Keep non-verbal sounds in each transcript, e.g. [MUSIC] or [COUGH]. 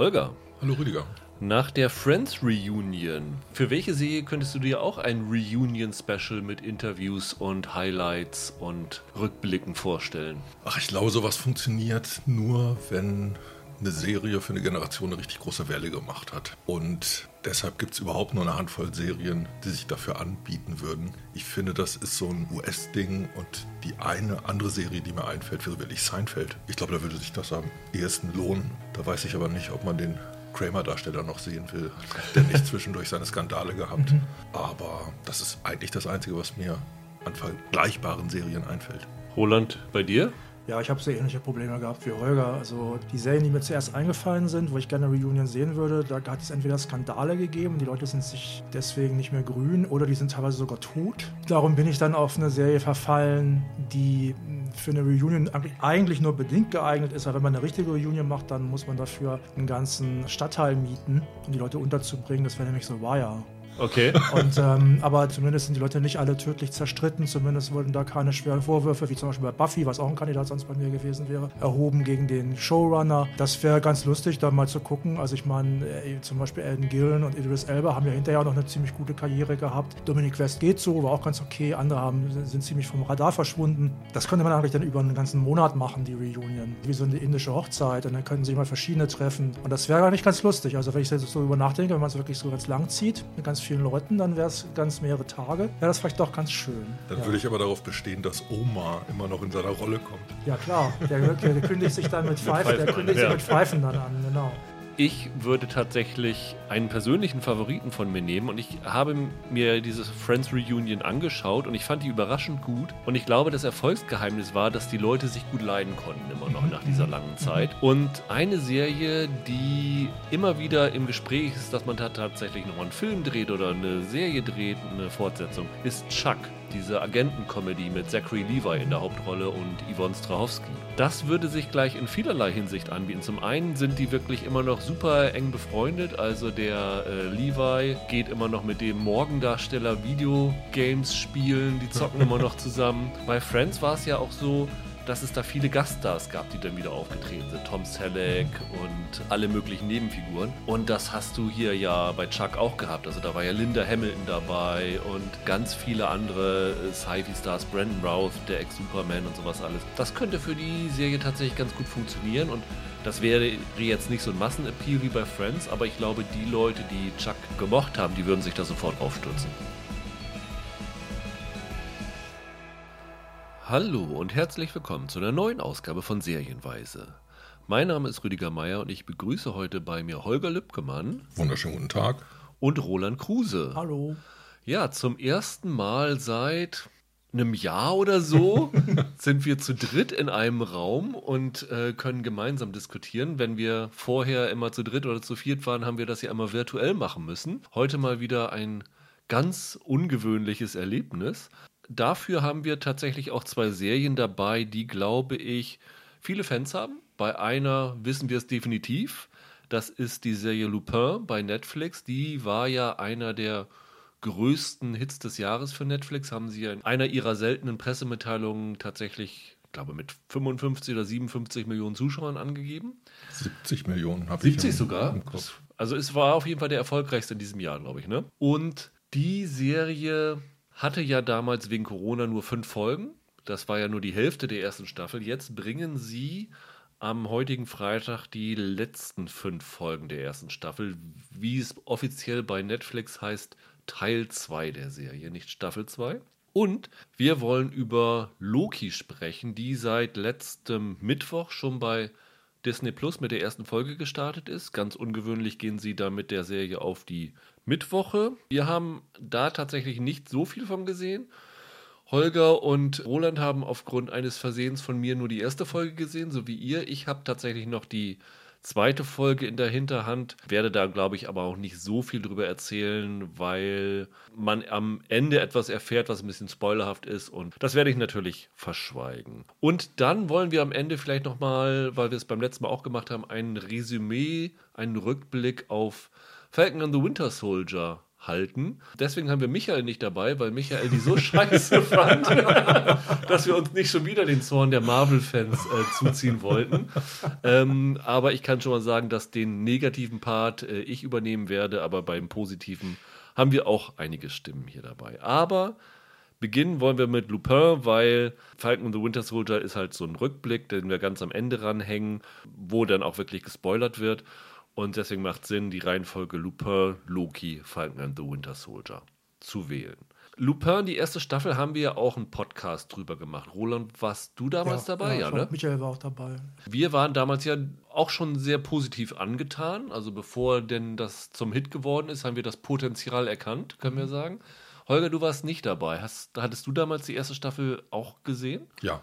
Holger. Hallo Rüdiger. Nach der Friends Reunion, für welche Serie könntest du dir auch ein Reunion-Special mit Interviews und Highlights und Rückblicken vorstellen? Ach, ich glaube, sowas funktioniert nur, wenn eine Serie für eine Generation eine richtig große Welle gemacht hat. Und deshalb gibt es überhaupt nur eine Handvoll Serien, die sich dafür anbieten würden. Ich finde, das ist so ein US-Ding und die eine andere Serie, die mir einfällt, wäre wirklich Seinfeld. Ich glaube, da würde sich das am ehesten lohnen. Da weiß ich aber nicht, ob man den Kramer-Darsteller noch sehen will, der nicht [LAUGHS] zwischendurch seine Skandale gehabt. Mhm. Aber das ist eigentlich das Einzige, was mir an vergleichbaren Serien einfällt. Roland, bei dir? Ja, ich habe sehr ähnliche Probleme gehabt wie Holger. Also die Serien, die mir zuerst eingefallen sind, wo ich gerne Reunion sehen würde, da hat es entweder Skandale gegeben, die Leute sind sich deswegen nicht mehr grün oder die sind teilweise sogar tot. Darum bin ich dann auf eine Serie verfallen, die für eine Reunion eigentlich nur bedingt geeignet ist, aber wenn man eine richtige Reunion macht, dann muss man dafür einen ganzen Stadtteil mieten, um die Leute unterzubringen. Das wäre nämlich so Wire. Okay. Und, ähm, aber zumindest sind die Leute nicht alle tödlich zerstritten. Zumindest wurden da keine schweren Vorwürfe, wie zum Beispiel bei Buffy, was auch ein Kandidat sonst bei mir gewesen wäre, erhoben gegen den Showrunner. Das wäre ganz lustig, da mal zu gucken. Also ich meine, äh, zum Beispiel Elden Gillen und Idris Elba haben ja hinterher auch noch eine ziemlich gute Karriere gehabt. Dominic West geht so, war auch ganz okay. Andere haben, sind ziemlich vom Radar verschwunden. Das könnte man eigentlich dann über einen ganzen Monat machen, die Reunion. Wie so eine indische Hochzeit. Und dann können sich mal verschiedene treffen. Und das wäre nicht ganz lustig. Also wenn ich so über nachdenke, wenn man es wirklich so ganz lang zieht, mit ganz vielen Leuten, dann wäre es ganz mehrere Tage. Wäre das vielleicht doch ganz schön. Dann ja. würde ich aber darauf bestehen, dass Oma immer noch in seiner Rolle kommt. Ja klar, der, der, der kündigt sich dann mit Pfeifen, der kündigt sich mit Pfeifen dann an, genau. Ich würde tatsächlich einen persönlichen Favoriten von mir nehmen und ich habe mir dieses Friends Reunion angeschaut und ich fand die überraschend gut und ich glaube, das Erfolgsgeheimnis war, dass die Leute sich gut leiden konnten immer noch nach dieser langen Zeit. Und eine Serie, die immer wieder im Gespräch ist, dass man da tatsächlich noch einen Film dreht oder eine Serie dreht, eine Fortsetzung, ist Chuck diese Agenten-Comedy mit Zachary Levi in der Hauptrolle und Yvonne Strahovski. Das würde sich gleich in vielerlei Hinsicht anbieten. Zum einen sind die wirklich immer noch super eng befreundet, also der äh, Levi geht immer noch mit dem Morgendarsteller Videogames spielen, die zocken immer noch zusammen. Bei Friends war es ja auch so, dass es da viele Gaststars gab, die dann wieder aufgetreten sind. Tom Selleck und alle möglichen Nebenfiguren. Und das hast du hier ja bei Chuck auch gehabt. Also da war ja Linda Hamilton dabei und ganz viele andere Sci-Fi-Stars, Brandon Routh, der Ex-Superman und sowas alles. Das könnte für die Serie tatsächlich ganz gut funktionieren und das wäre jetzt nicht so ein Massenappeal wie bei Friends, aber ich glaube, die Leute, die Chuck gemocht haben, die würden sich da sofort aufstürzen. Hallo und herzlich willkommen zu einer neuen Ausgabe von Serienweise. Mein Name ist Rüdiger Meier und ich begrüße heute bei mir Holger Lübkemann. Wunderschönen guten Tag. Und Roland Kruse. Hallo. Ja, zum ersten Mal seit einem Jahr oder so [LAUGHS] sind wir zu dritt in einem Raum und äh, können gemeinsam diskutieren. Wenn wir vorher immer zu dritt oder zu viert waren, haben wir das ja immer virtuell machen müssen. Heute mal wieder ein ganz ungewöhnliches Erlebnis dafür haben wir tatsächlich auch zwei Serien dabei, die, glaube ich, viele Fans haben. Bei einer wissen wir es definitiv. Das ist die Serie Lupin bei Netflix. Die war ja einer der größten Hits des Jahres für Netflix. Haben sie in einer ihrer seltenen Pressemitteilungen tatsächlich, ich glaube, mit 55 oder 57 Millionen Zuschauern angegeben. 70 Millionen habe ich. 70 sogar. Also es war auf jeden Fall der erfolgreichste in diesem Jahr, glaube ich. Ne? Und die Serie hatte ja damals wegen Corona nur fünf Folgen. Das war ja nur die Hälfte der ersten Staffel. Jetzt bringen sie am heutigen Freitag die letzten fünf Folgen der ersten Staffel, wie es offiziell bei Netflix heißt, Teil 2 der Serie, nicht Staffel 2. Und wir wollen über Loki sprechen, die seit letztem Mittwoch schon bei Disney Plus mit der ersten Folge gestartet ist. Ganz ungewöhnlich gehen sie da mit der Serie auf die Mittwoche. Wir haben da tatsächlich nicht so viel von gesehen. Holger und Roland haben aufgrund eines Versehens von mir nur die erste Folge gesehen, so wie ihr. Ich habe tatsächlich noch die zweite Folge in der Hinterhand. Werde da, glaube ich, aber auch nicht so viel drüber erzählen, weil man am Ende etwas erfährt, was ein bisschen spoilerhaft ist. Und das werde ich natürlich verschweigen. Und dann wollen wir am Ende vielleicht nochmal, weil wir es beim letzten Mal auch gemacht haben, ein Resümee, einen Rückblick auf Falcon and the Winter Soldier halten. Deswegen haben wir Michael nicht dabei, weil Michael die so [LAUGHS] scheiße fand, [LAUGHS] dass wir uns nicht schon wieder den Zorn der Marvel-Fans äh, zuziehen wollten. Ähm, aber ich kann schon mal sagen, dass den negativen Part äh, ich übernehmen werde, aber beim positiven haben wir auch einige Stimmen hier dabei. Aber beginnen wollen wir mit Lupin, weil Falcon and the Winter Soldier ist halt so ein Rückblick, den wir ganz am Ende ranhängen, wo dann auch wirklich gespoilert wird. Und deswegen macht Sinn, die Reihenfolge Lupin, Loki, Falcon and the Winter Soldier zu wählen. Lupin, die erste Staffel, haben wir ja auch einen Podcast drüber gemacht. Roland, warst du damals ja, dabei? Ja, Ja, ne? Michael war auch dabei. Wir waren damals ja auch schon sehr positiv angetan. Also bevor denn das zum Hit geworden ist, haben wir das Potenzial erkannt, können wir sagen. Holger, du warst nicht dabei. Hast, hattest du damals die erste Staffel auch gesehen? Ja,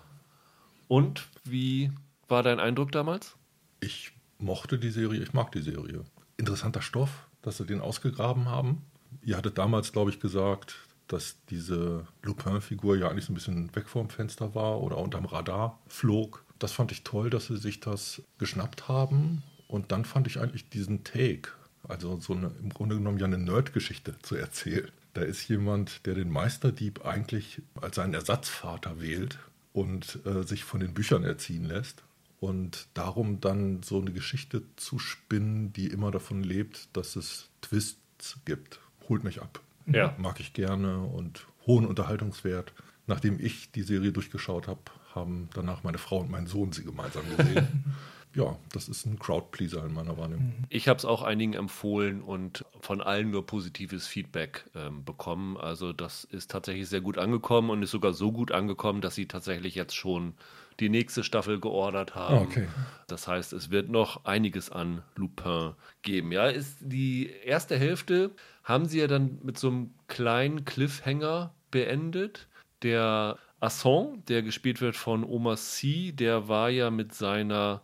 Und wie war dein Eindruck damals? ich mochte die Serie, ich mag die Serie. Interessanter Stoff, dass sie den ausgegraben haben. Ihr hattet damals, glaube ich, gesagt, dass diese Lupin-Figur ja eigentlich so ein bisschen weg vom Fenster war oder unterm Radar flog. Das fand ich toll, dass sie sich das geschnappt haben. Und dann fand ich eigentlich diesen Take, also so eine, im Grunde genommen ja eine Nerd-Geschichte zu erzählen. Da ist jemand, der den Meisterdieb eigentlich als seinen Ersatzvater wählt und äh, sich von den Büchern erziehen lässt. Und darum dann so eine Geschichte zu spinnen, die immer davon lebt, dass es Twists gibt. Holt mich ab. Ja. Mag ich gerne und hohen Unterhaltungswert. Nachdem ich die Serie durchgeschaut habe, haben danach meine Frau und mein Sohn sie gemeinsam gesehen. [LAUGHS] ja, das ist ein Crowdpleaser in meiner Wahrnehmung. Ich habe es auch einigen empfohlen und von allen nur positives Feedback ähm, bekommen. Also das ist tatsächlich sehr gut angekommen und ist sogar so gut angekommen, dass sie tatsächlich jetzt schon die nächste Staffel geordert haben. Ah, okay. Das heißt, es wird noch einiges an Lupin geben. Ja, ist die erste Hälfte haben sie ja dann mit so einem kleinen Cliffhanger beendet. Der Asson, der gespielt wird von Omar Sy, der war ja mit seiner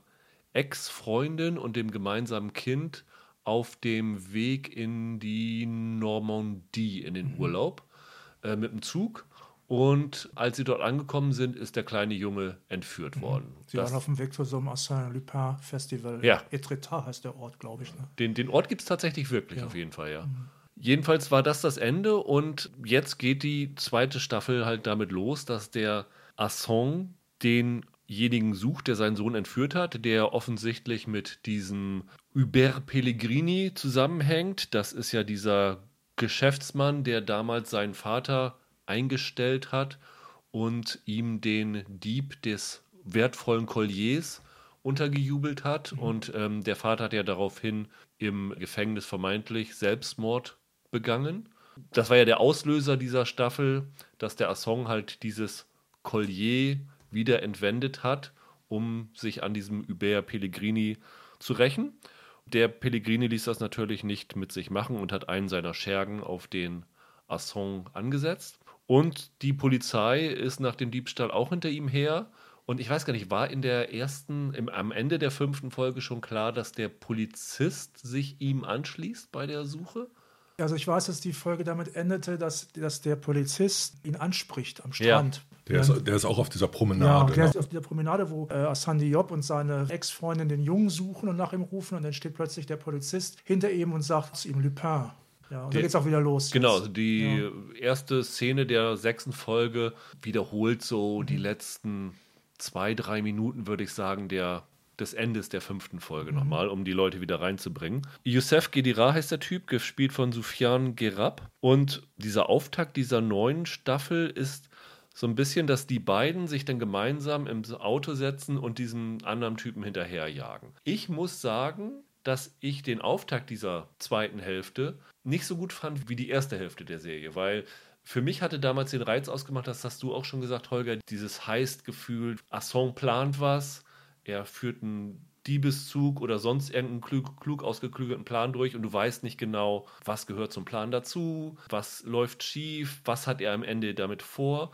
Ex-Freundin und dem gemeinsamen Kind auf dem Weg in die Normandie in den Urlaub äh, mit dem Zug. Und als sie dort angekommen sind, ist der kleine Junge entführt worden. Sie Das- waren auf dem Weg zu so einem Arsène Lupin Festival. Ja. Etretat heißt der Ort, glaube ich. Ne? Den, den Ort gibt es tatsächlich wirklich, Ja. auf jeden Fall, ja. Jedenfalls war das das Ende und jetzt geht die zweite Staffel halt damit los, dass der Asson denjenigen sucht, der seinen Sohn entführt hat, der offensichtlich mit diesem Hubert Pellegrini zusammenhängt. Das ist ja dieser Geschäftsmann, der damals seinen Vater eingestellt hat und ihm den Dieb des wertvollen Colliers untergejubelt hat. Und ähm, der Vater hat ja daraufhin im Gefängnis vermeintlich Selbstmord begangen. Das war ja der Auslöser dieser Staffel, dass der Asson halt dieses Collier wieder entwendet hat, um sich an diesem Hubert Pellegrini zu rächen. Der Pellegrini ließ das natürlich nicht mit sich machen und hat einen seiner Schergen auf den Asson angesetzt. Und die Polizei ist nach dem Diebstahl auch hinter ihm her. Und ich weiß gar nicht, war in der ersten, im, am Ende der fünften Folge schon klar, dass der Polizist sich ihm anschließt bei der Suche? Also ich weiß, dass die Folge damit endete, dass, dass der Polizist ihn anspricht am. Strand. Der, ist, der ist auch auf dieser Ja, Promenade. der ne? ist auf dieser Promenade, wo äh, Hassan Diop und seine Ex-Freundin den Jungen suchen und nach ihm rufen und dann steht plötzlich der Polizist hinter ihm und sagt zu ihm Lupin. Ja, und dann geht's auch wieder los. Genau, jetzt. die Ja. erste Szene der sechsten Folge wiederholt so Mhm. die letzten zwei, drei Minuten, würde ich sagen, der, des Endes der fünften Folge Mhm. nochmal, um die Leute wieder reinzubringen. Youssef Gedira heißt der Typ, gespielt von Sufjan Gerab. Und dieser Auftakt dieser neuen Staffel ist so ein bisschen, dass die beiden sich dann gemeinsam im Auto setzen und diesen anderen Typen hinterherjagen. Ich muss sagen, dass ich den Auftakt dieser zweiten Hälfte nicht so gut fand wie die erste Hälfte der Serie, weil für mich hatte damals den Reiz ausgemacht, das hast du auch schon gesagt, Holger, dieses Heist-Gefühl, Assange plant was, er führt einen Diebeszug oder sonst irgendeinen klug, klug ausgeklügelten Plan durch und du weißt nicht genau, was gehört zum Plan dazu, was läuft schief, was hat er am Ende damit vor.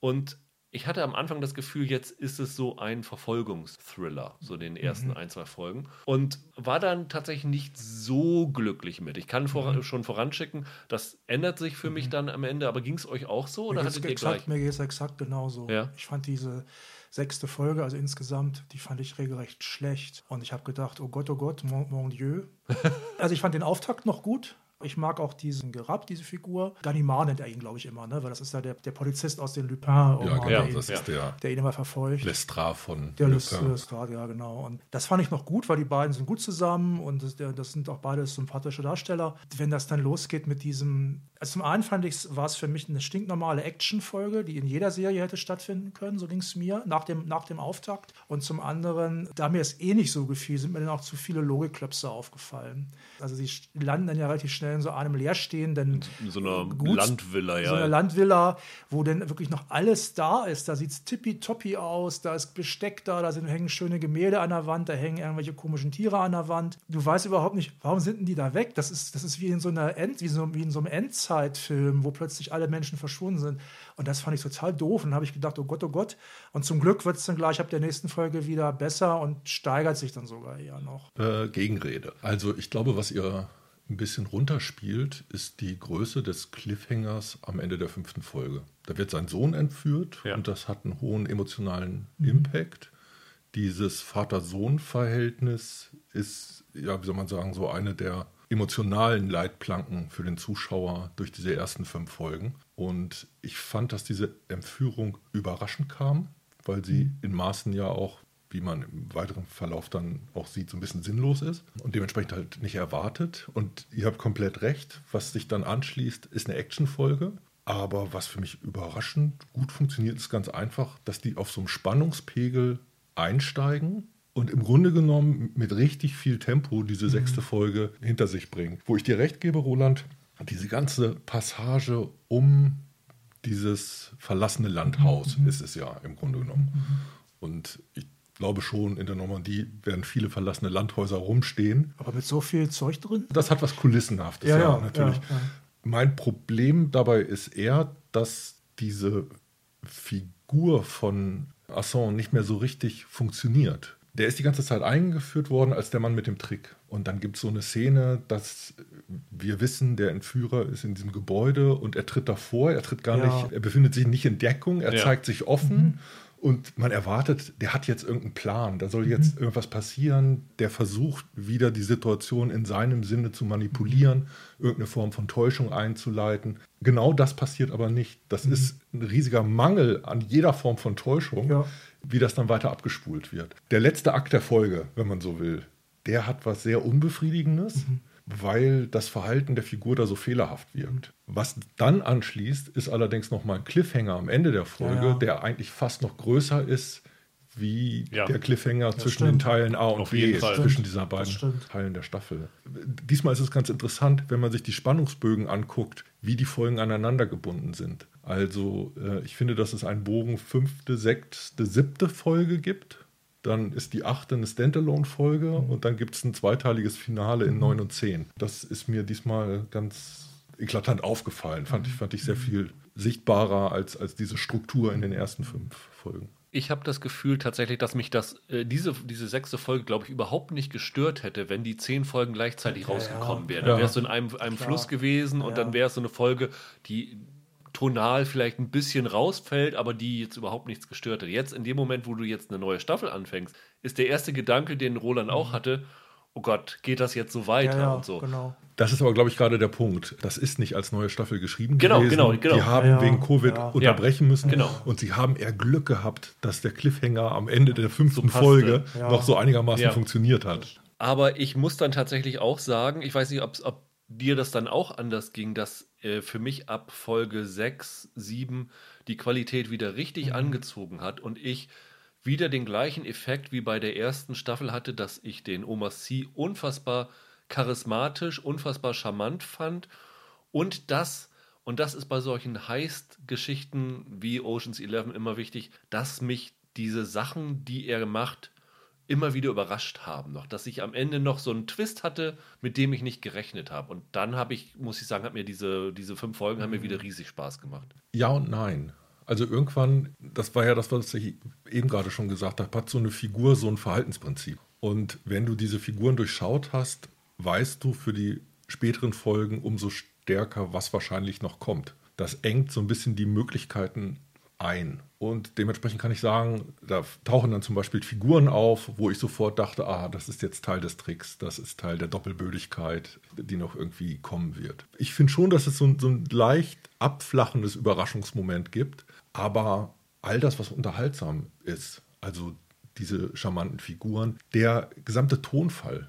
Und ich hatte am Anfang das Gefühl, jetzt ist es so ein Verfolgungsthriller, so den ersten ein, zwei Folgen. Und war dann tatsächlich nicht so glücklich mit. Ich kann vor, schon voranschicken, das ändert sich für mich dann am Ende, aber ging es euch auch so oder Mir hattet exakt, gleich? mir geht es exakt genauso. Ja. Ich fand diese sechste Folge, also insgesamt, die fand ich regelrecht schlecht. Und ich habe gedacht, oh Gott, oh Gott, mon, mon Dieu. [LAUGHS] also ich fand den Auftakt noch gut. Ich mag auch diesen Gerab, diese Figur. Ganimard nennt er ihn, glaube ich, immer, ne? weil das ist ja der, der Polizist aus den Lupin. Ja, Romanen, genau, der ihn- das ist der der ihn immer verfolgt. Lestat von Der Lupin. Lestrade, ja, genau. Und das fand ich noch gut, weil die beiden sind gut zusammen und das, das sind auch beide sympathische Darsteller. Wenn das dann losgeht mit diesem. Also zum einen fand ich, war es für mich eine stinknormale Actionfolge, die in jeder Serie hätte stattfinden können, so ging es mir, nach dem, nach dem Auftakt. Und zum anderen, da mir es eh nicht so gefiel, sind mir dann auch zu viele Logikklöpse aufgefallen. Also sie landen dann ja relativ schnell in so einem leerstehenden In so einer Gut, Landvilla, ja. so eine Landvilla, wo dann wirklich noch alles da ist. Da sieht es tippitoppi aus, da ist Besteck da, da sind, hängen schöne Gemälde an der Wand, da hängen irgendwelche komischen Tiere an der Wand. Du weißt überhaupt nicht, warum sind denn die da weg? Das ist, das ist wie in so einer End, wie, so, wie in so einem Endzeitfilm, wo plötzlich alle Menschen verschwunden sind. Und das fand ich total doof. Und dann habe ich gedacht, oh Gott, oh Gott. Und zum Glück wird es dann gleich ab der nächsten Folge wieder besser und steigert sich dann sogar eher noch. Äh, Gegenrede. Also ich glaube, was ihr ein bisschen runterspielt, ist die Größe des Cliffhangers am Ende der fünften Folge. Da wird sein Sohn entführt Ja. und das hat einen hohen emotionalen Impact. Dieses Vater-Sohn-Verhältnis ist, ja, wie soll man sagen, so eine der emotionalen Leitplanken für den Zuschauer durch diese ersten fünf Folgen. Und ich fand, dass diese Entführung überraschend kam, weil sie in Maßen ja auch, wie man im weiteren Verlauf dann auch sieht, so ein bisschen sinnlos ist und dementsprechend halt nicht erwartet. Und ihr habt komplett recht, was sich dann anschließt, ist eine Actionfolge. Aber was für mich überraschend gut funktioniert, ist ganz einfach, dass die auf so einem Spannungspegel einsteigen und im Grunde genommen mit richtig viel Tempo diese sechste Folge hinter sich bringen. Wo ich dir recht gebe, Roland, diese ganze Passage um dieses verlassene Landhaus ist es ja im Grunde genommen. Und ich glaube schon, in der Normandie werden viele verlassene Landhäuser rumstehen. Aber mit so viel Zeug drin? Das hat was Kulissenhaftes, Ja, ja, ja, natürlich. ja, ja. Mein Problem dabei ist eher, dass diese Figur von Assange nicht mehr so richtig funktioniert. Der ist die ganze Zeit eingeführt worden als der Mann mit dem Trick. Und dann gibt es so eine Szene, dass wir wissen, der Entführer ist in diesem Gebäude und er tritt davor, er tritt gar Ja. nicht, er befindet sich nicht in Deckung, er Ja. zeigt sich offen. Und man erwartet, der hat jetzt irgendeinen Plan, da soll jetzt irgendwas passieren, der versucht wieder die Situation in seinem Sinne zu manipulieren, irgendeine Form von Täuschung einzuleiten. Genau das passiert aber nicht. Das ist ein riesiger Mangel an jeder Form von Täuschung, Ja. wie das dann weiter abgespult wird. Der letzte Akt der Folge, wenn man so will, der hat was sehr Unbefriedigendes. Weil das Verhalten der Figur da so fehlerhaft wirkt. Was dann anschließt, ist allerdings nochmal ein Cliffhanger am Ende der Folge, Ja, ja. der eigentlich fast noch größer ist wie Ja. der Cliffhanger zwischen stimmt. den Teilen A und Auf B, zwischen dieser beiden. Teilen der Staffel. Diesmal ist es ganz interessant, wenn man sich die Spannungsbögen anguckt, wie die Folgen aneinander gebunden sind. Also äh, ich finde, dass es einen Bogen fünfte, sechste, siebte Folge gibt. Dann ist die achte eine Standalone-Folge und dann gibt es ein zweiteiliges Finale in 9 und 10. Das ist mir diesmal ganz eklatant aufgefallen. Fand ich, fand ich sehr viel sichtbarer als, als diese Struktur in den ersten fünf Folgen. Ich habe das Gefühl tatsächlich, dass mich das, äh, diese, diese sechste Folge, glaube ich, überhaupt nicht gestört hätte, wenn die zehn Folgen gleichzeitig rausgekommen wären. Dann Ja. wärst du in einem, einem Klar. Fluss gewesen und Ja. dann wäre es so eine Folge, die tonal vielleicht ein bisschen rausfällt, aber die jetzt überhaupt nichts gestört hat. Jetzt, in dem Moment, wo du jetzt eine neue Staffel anfängst, ist der erste Gedanke, den Roland auch hatte, oh Gott, geht das jetzt so weiter Ja, ja, und so. genau. Das ist aber, glaube ich, gerade der Punkt. Das ist nicht als neue Staffel geschrieben Genau, gewesen. genau, genau. Die haben Ja, wegen Covid ja. unterbrechen müssen. Genau. Und sie haben eher Glück gehabt, dass der Cliffhanger am Ende der fünften passte. Folge Ja. noch so einigermaßen Ja. funktioniert hat. Aber ich muss dann tatsächlich auch sagen, ich weiß nicht, ob's- ob dir das dann auch anders ging, dass äh, für mich ab Folge 6, 7 die Qualität wieder richtig angezogen hat und ich wieder den gleichen Effekt wie bei der ersten Staffel hatte, dass ich den Omar Sy unfassbar charismatisch, unfassbar charmant fand und das und das ist bei solchen Heist-Geschichten wie Oceans 11 immer wichtig, dass mich diese Sachen, die er macht, immer wieder überrascht haben noch, dass ich am Ende noch so einen Twist hatte, mit dem ich nicht gerechnet habe. Und dann habe ich, muss ich sagen, hat mir diese, diese fünf Folgen haben mir wieder riesig Spaß gemacht. Ja und nein. Also irgendwann, das war ja das, was ich eben gerade schon gesagt habe, hat so eine Figur so ein Verhaltensprinzip. Und wenn du diese Figuren durchschaut hast, weißt du für die späteren Folgen umso stärker, was wahrscheinlich noch kommt. Das engt so ein bisschen die Möglichkeiten ein. Und dementsprechend kann ich sagen, da tauchen dann zum Beispiel Figuren auf, wo ich sofort dachte, ah, das ist jetzt Teil des Tricks, das ist Teil der Doppelbödigkeit, die noch irgendwie kommen wird. Ich finde schon, dass es so, so ein leicht abflachendes Überraschungsmoment gibt, aber all das, was unterhaltsam ist, also diese charmanten Figuren, der gesamte Tonfall,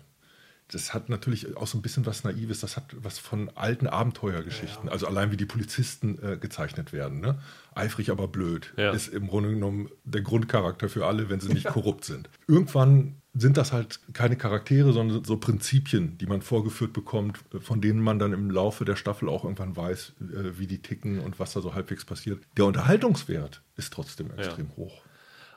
das hat natürlich auch so ein bisschen was Naives, das hat was von alten Abenteuergeschichten. Ja. Also allein wie die Polizisten äh, gezeichnet werden. Ne? Eifrig, aber blöd. Ja. Ist im Grunde genommen der Grundcharakter für alle, wenn sie nicht ja. korrupt sind. Irgendwann sind das halt keine Charaktere, sondern so Prinzipien, die man vorgeführt bekommt, von denen man dann im Laufe der Staffel auch irgendwann weiß, äh, wie die ticken und was da so halbwegs passiert. Der Unterhaltungswert ist trotzdem extrem hoch.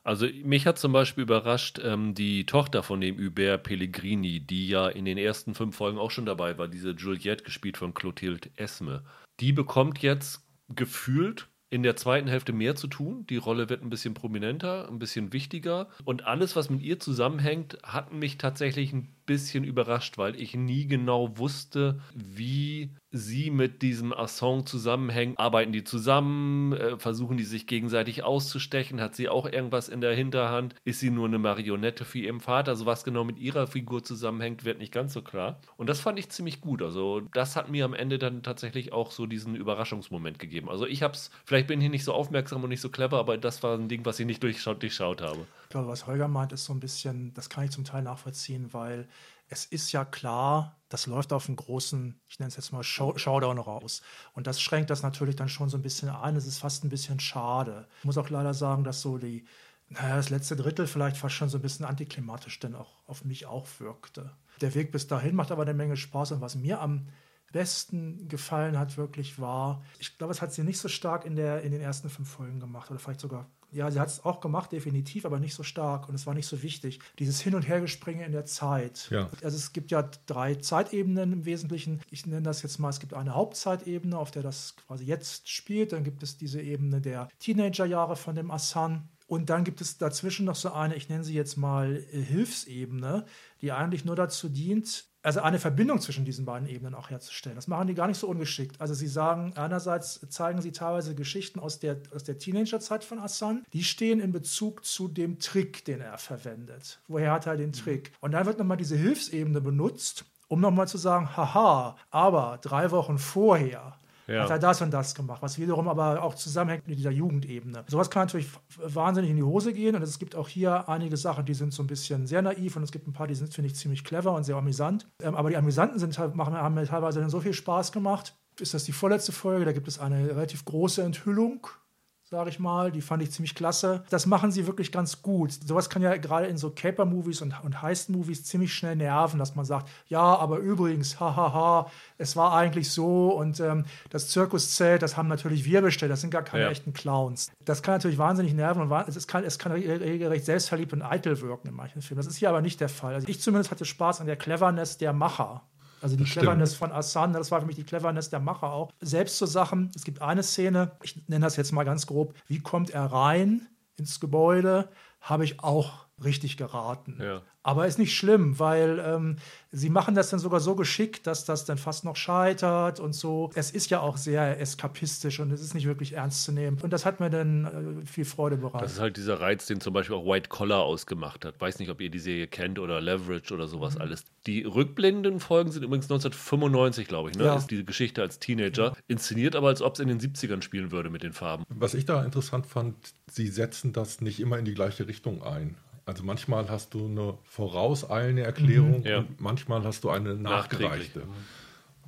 Also mich hat zum Beispiel überrascht ähm, die Tochter von dem Hubert Pellegrini, die ja in den ersten fünf Folgen auch schon dabei war, diese Juliette, gespielt von Clotilde Esme. Die bekommt jetzt gefühlt in der zweiten Hälfte mehr zu tun. Die Rolle wird ein bisschen prominenter, ein bisschen wichtiger. Und alles, was mit ihr zusammenhängt, hat mich tatsächlich ein bisschen überrascht, weil ich nie genau wusste, wie sie mit diesem Assange zusammenhängen. Arbeiten die zusammen? Äh, versuchen die sich gegenseitig auszustechen? Hat sie auch irgendwas in der Hinterhand? Ist sie nur eine Marionette für ihren Vater? Also was genau mit ihrer Figur zusammenhängt, wird nicht ganz so klar. Und das fand ich ziemlich gut. Also das hat mir am Ende dann tatsächlich auch so diesen Überraschungsmoment gegeben. Also ich habe es, vielleicht bin ich nicht so aufmerksam und nicht so clever, aber das war ein Ding, was ich nicht durchschaut, durchschaut habe. Glaube, was Holger meint, ist so ein bisschen, das kann ich zum Teil nachvollziehen, weil es ist ja klar, das läuft auf einen großen, ich nenne es jetzt mal Show, Showdown raus. Und das schränkt das natürlich dann schon so ein bisschen ein. Es ist fast ein bisschen schade. Ich muss auch leider sagen, dass so die, naja, das letzte Drittel vielleicht fast schon so ein bisschen antiklimatisch denn auch auf mich auch wirkte. Der Weg bis dahin macht aber eine Menge Spaß. Und was mir am besten gefallen hat, wirklich war, ich glaube, es hat sie nicht so stark in, der, in den ersten fünf Folgen gemacht oder vielleicht sogar ja, sie hat es auch gemacht, definitiv, aber nicht so stark und es war nicht so wichtig. Dieses Hin- und Hergespringe in der Zeit. Ja. Also es gibt ja drei Zeitebenen im Wesentlichen. Ich nenne das jetzt mal, es gibt eine Hauptzeitebene, auf der das quasi jetzt spielt. Dann gibt es diese Ebene der Teenagerjahre von dem Assan. Und dann gibt es dazwischen noch so eine, ich nenne sie jetzt mal äh, Hilfsebene, die eigentlich nur dazu dient, also eine Verbindung zwischen diesen beiden Ebenen auch herzustellen. Das machen die gar nicht so ungeschickt. Also sie sagen, einerseits zeigen sie teilweise Geschichten aus der, aus der Teenagerzeit von Assan, die stehen in Bezug zu dem Trick, den er verwendet. Woher hat er den Trick? Und dann wird nochmal diese Hilfsebene benutzt, um nochmal zu sagen, haha, aber drei Wochen vorher ja. hat er das und das gemacht, was wiederum aber auch zusammenhängt mit dieser Jugendebene. Sowas kann natürlich wahnsinnig in die Hose gehen und es gibt auch hier einige Sachen, die sind so ein bisschen sehr naiv und es gibt ein paar, die sind, finde ich, ziemlich clever und sehr amüsant. Ähm, aber die amüsanten sind, machen, haben mir teilweise dann so viel Spaß gemacht. Ist das die vorletzte Folge? Da gibt es eine relativ große Enthüllung sage ich mal. Die fand ich ziemlich klasse. Das machen sie wirklich ganz gut. Sowas kann ja gerade in so Caper-Movies und, und Heist-Movies ziemlich schnell nerven, dass man sagt, ja, aber übrigens, hahaha, es war eigentlich so und ähm, das Zirkuszelt, das haben natürlich wir bestellt, das sind gar keine ja. echten Clowns. Das kann natürlich wahnsinnig nerven und es kann, es kann regelrecht selbstverliebt und eitel wirken in manchen Filmen. Das ist hier aber nicht der Fall. Also ich zumindest hatte Spaß an der Cleverness der Macher. Also die Cleverness von Assan, das war für mich die Cleverness der Macher auch. Selbst so Sachen, es gibt eine Szene, ich nenne das jetzt mal ganz grob, wie kommt er rein ins Gebäude, habe ich auch richtig geraten. Ja. Aber ist nicht schlimm, weil ähm, sie machen das dann sogar so geschickt, dass das dann fast noch scheitert und so. Es ist ja auch sehr eskapistisch und es ist nicht wirklich ernst zu nehmen. Und das hat mir dann äh, viel Freude bereitet. Das ist halt dieser Reiz, den zum Beispiel auch White Collar ausgemacht hat. Weiß nicht, ob ihr die Serie kennt oder Leverage oder sowas mhm. alles. Die rückblendenden Folgen sind übrigens 1995, glaube ich, ne? Ja. Ist diese Geschichte als Teenager. Ja. Inszeniert aber, als ob es in den 70ern spielen würde mit den Farben. Was ich da interessant fand, sie setzen das nicht immer in die gleiche Richtung ein. Also manchmal hast du eine vorauseilende Erklärung mhm, ja. und manchmal hast du eine nachgereichte.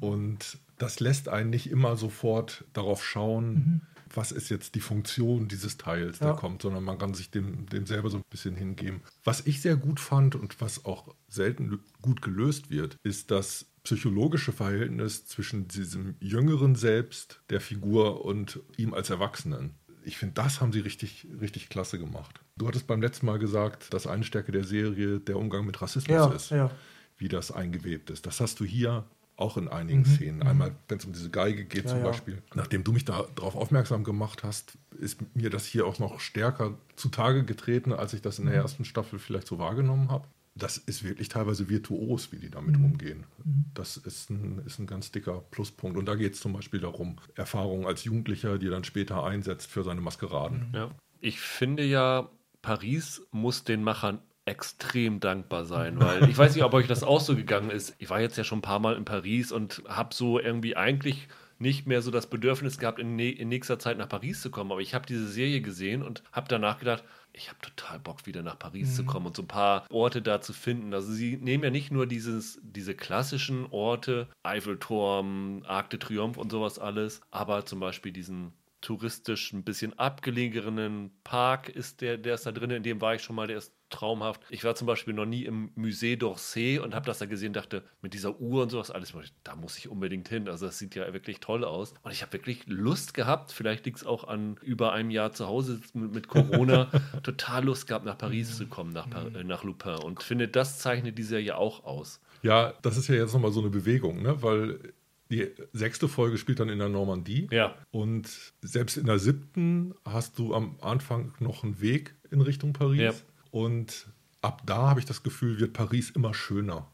Und das lässt einen nicht immer sofort darauf schauen, mhm. was ist jetzt die Funktion dieses Teils, der ja. kommt, sondern man kann sich dem, dem selber so ein bisschen hingeben. Was ich sehr gut fand und was auch selten gut gelöst wird, ist das psychologische Verhältnis zwischen diesem jüngeren Selbst der Figur und ihm als Erwachsenen ich finde, das haben sie richtig, richtig klasse gemacht. Du hattest beim letzten Mal gesagt, dass eine Stärke der Serie der Umgang mit Rassismus ja, ist, ja. wie das eingewebt ist. Das hast du hier auch in einigen mhm. Szenen. Mhm. Einmal, wenn es um diese Geige geht ja, zum Beispiel. Nachdem du mich darauf aufmerksam gemacht hast, ist mir das hier auch noch stärker zutage getreten, als ich das in der mhm. ersten Staffel vielleicht so wahrgenommen habe das ist wirklich teilweise virtuos, wie die damit mhm. umgehen. Mhm. Das ist ein, ist ein ganz dicker Pluspunkt. Und da geht es zum Beispiel darum, Erfahrungen als Jugendlicher, die er dann später einsetzt für seine Maskeraden. Ja. Ich finde ja, Paris muss den Machern extrem dankbar sein, weil ich weiß nicht, ob euch das auch so gegangen ist. Ich war jetzt ja schon ein paar Mal in Paris und habe so irgendwie eigentlich nicht mehr so das Bedürfnis gehabt, in, in nächster Zeit nach Paris zu kommen. Aber ich habe diese Serie gesehen und habe danach gedacht, ich habe total Bock, wieder nach Paris mhm. zu kommen und so ein paar Orte da zu finden. Also sie nehmen ja nicht nur dieses, diese klassischen Orte, Eiffelturm, Arc de Triomphe und sowas alles, aber zum Beispiel diesen touristisch ein bisschen abgelegenen Park ist der, der ist da drin, in dem war ich schon mal, der ist traumhaft. Ich war zum Beispiel noch nie im Musée d'Orsay und habe das da gesehen, dachte, mit dieser Uhr und sowas, alles, da muss ich unbedingt hin. Also das sieht ja wirklich toll aus. Und ich habe wirklich Lust gehabt, vielleicht liegt es auch an über einem Jahr zu Hause mit, Corona, [LAUGHS] total Lust gehabt, nach Paris zu kommen, nach, äh, nach Lupin. Und finde, das zeichnet die Serie auch aus. Ja, das ist ja jetzt nochmal so eine Bewegung, ne? weil die sechste Folge spielt dann in der Normandie. Ja. Und selbst in der siebten hast du am Anfang noch einen Weg in Richtung Paris. Ja. Und ab da habe ich das Gefühl, wird Paris immer schöner.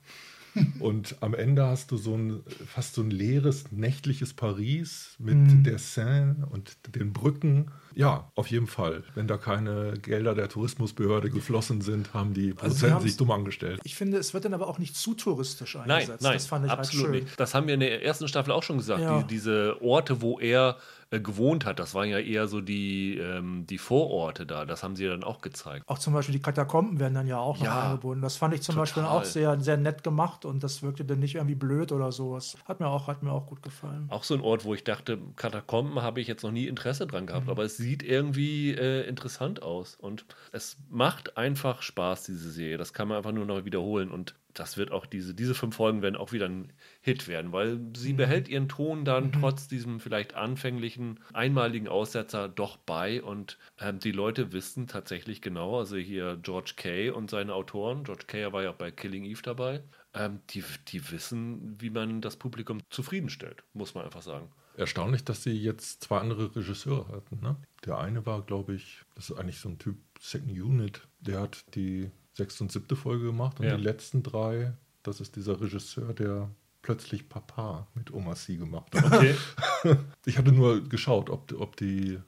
[LAUGHS] Und am Ende hast du so ein fast so ein leeres, nächtliches Paris mit mhm. der Seine und den Brücken. Ja, auf jeden Fall. Wenn da keine Gelder der Tourismusbehörde geflossen sind, haben die Produzenten also sich dumm angestellt. Ich finde, es wird dann aber auch nicht zu touristisch eingesetzt. Nein, nein, das fand ich halt absolut halt nicht. Das haben wir in der ersten Staffel auch schon gesagt. Ja. Die, diese Orte, wo er äh, gewohnt hat. Das waren ja eher so die, ähm, die Vororte da. Das haben sie dann auch gezeigt. Auch zum Beispiel die Katakomben werden dann ja auch noch ja, eingebunden. Das fand ich zum total. Beispiel auch sehr, sehr nett gemacht und das wirkte dann nicht irgendwie blöd oder sowas. Hat mir auch, hat mir auch gut gefallen. Auch so ein Ort, wo ich dachte, Katakomben habe ich jetzt noch nie Interesse dran gehabt, mhm. aber es sieht irgendwie äh, interessant aus und es macht einfach Spaß, diese Serie. Das kann man einfach nur noch wiederholen und das wird auch diese, diese fünf Folgen werden auch wieder ein Hit werden, weil sie mhm. behält ihren Ton dann mhm. trotz diesem vielleicht anfänglichen, einmaligen Aussetzer doch bei und ähm, die Leute wissen tatsächlich genau, also hier George Kay und seine Autoren, George Kay war ja auch bei Killing Eve dabei, ähm, die, die wissen, wie man das Publikum zufriedenstellt, muss man einfach sagen. Erstaunlich, dass sie jetzt zwei andere Regisseure hatten. Ne? Der eine war, glaube ich, das ist eigentlich so ein Typ Second Unit, der hat die sechste und siebte Folge gemacht und ja. die letzten drei, das ist dieser Regisseur, der plötzlich Papa mit Oma C gemacht hat. Okay. [LAUGHS] ich hatte nur geschaut, ob, ob die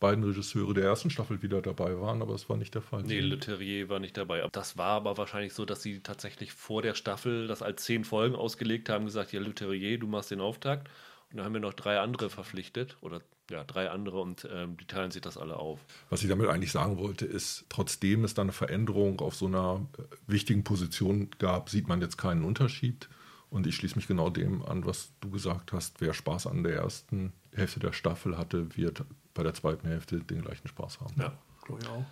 beiden Regisseure der ersten Staffel wieder dabei waren, aber es war nicht der Fall. Nee, Le Terrier war nicht dabei. Das war aber wahrscheinlich so, dass sie tatsächlich vor der Staffel das als zehn Folgen ausgelegt haben, gesagt, ja, Le Terrier, du machst den Auftakt. Dann haben wir noch drei andere verpflichtet oder ja, drei andere und ähm, die teilen sich das alle auf. Was ich damit eigentlich sagen wollte, ist, trotzdem es da eine Veränderung auf so einer äh, wichtigen Position gab, sieht man jetzt keinen Unterschied. Und ich schließe mich genau dem an, was du gesagt hast. Wer Spaß an der ersten Hälfte der Staffel hatte, wird bei der zweiten Hälfte den gleichen Spaß haben. Ja, glaube ich auch.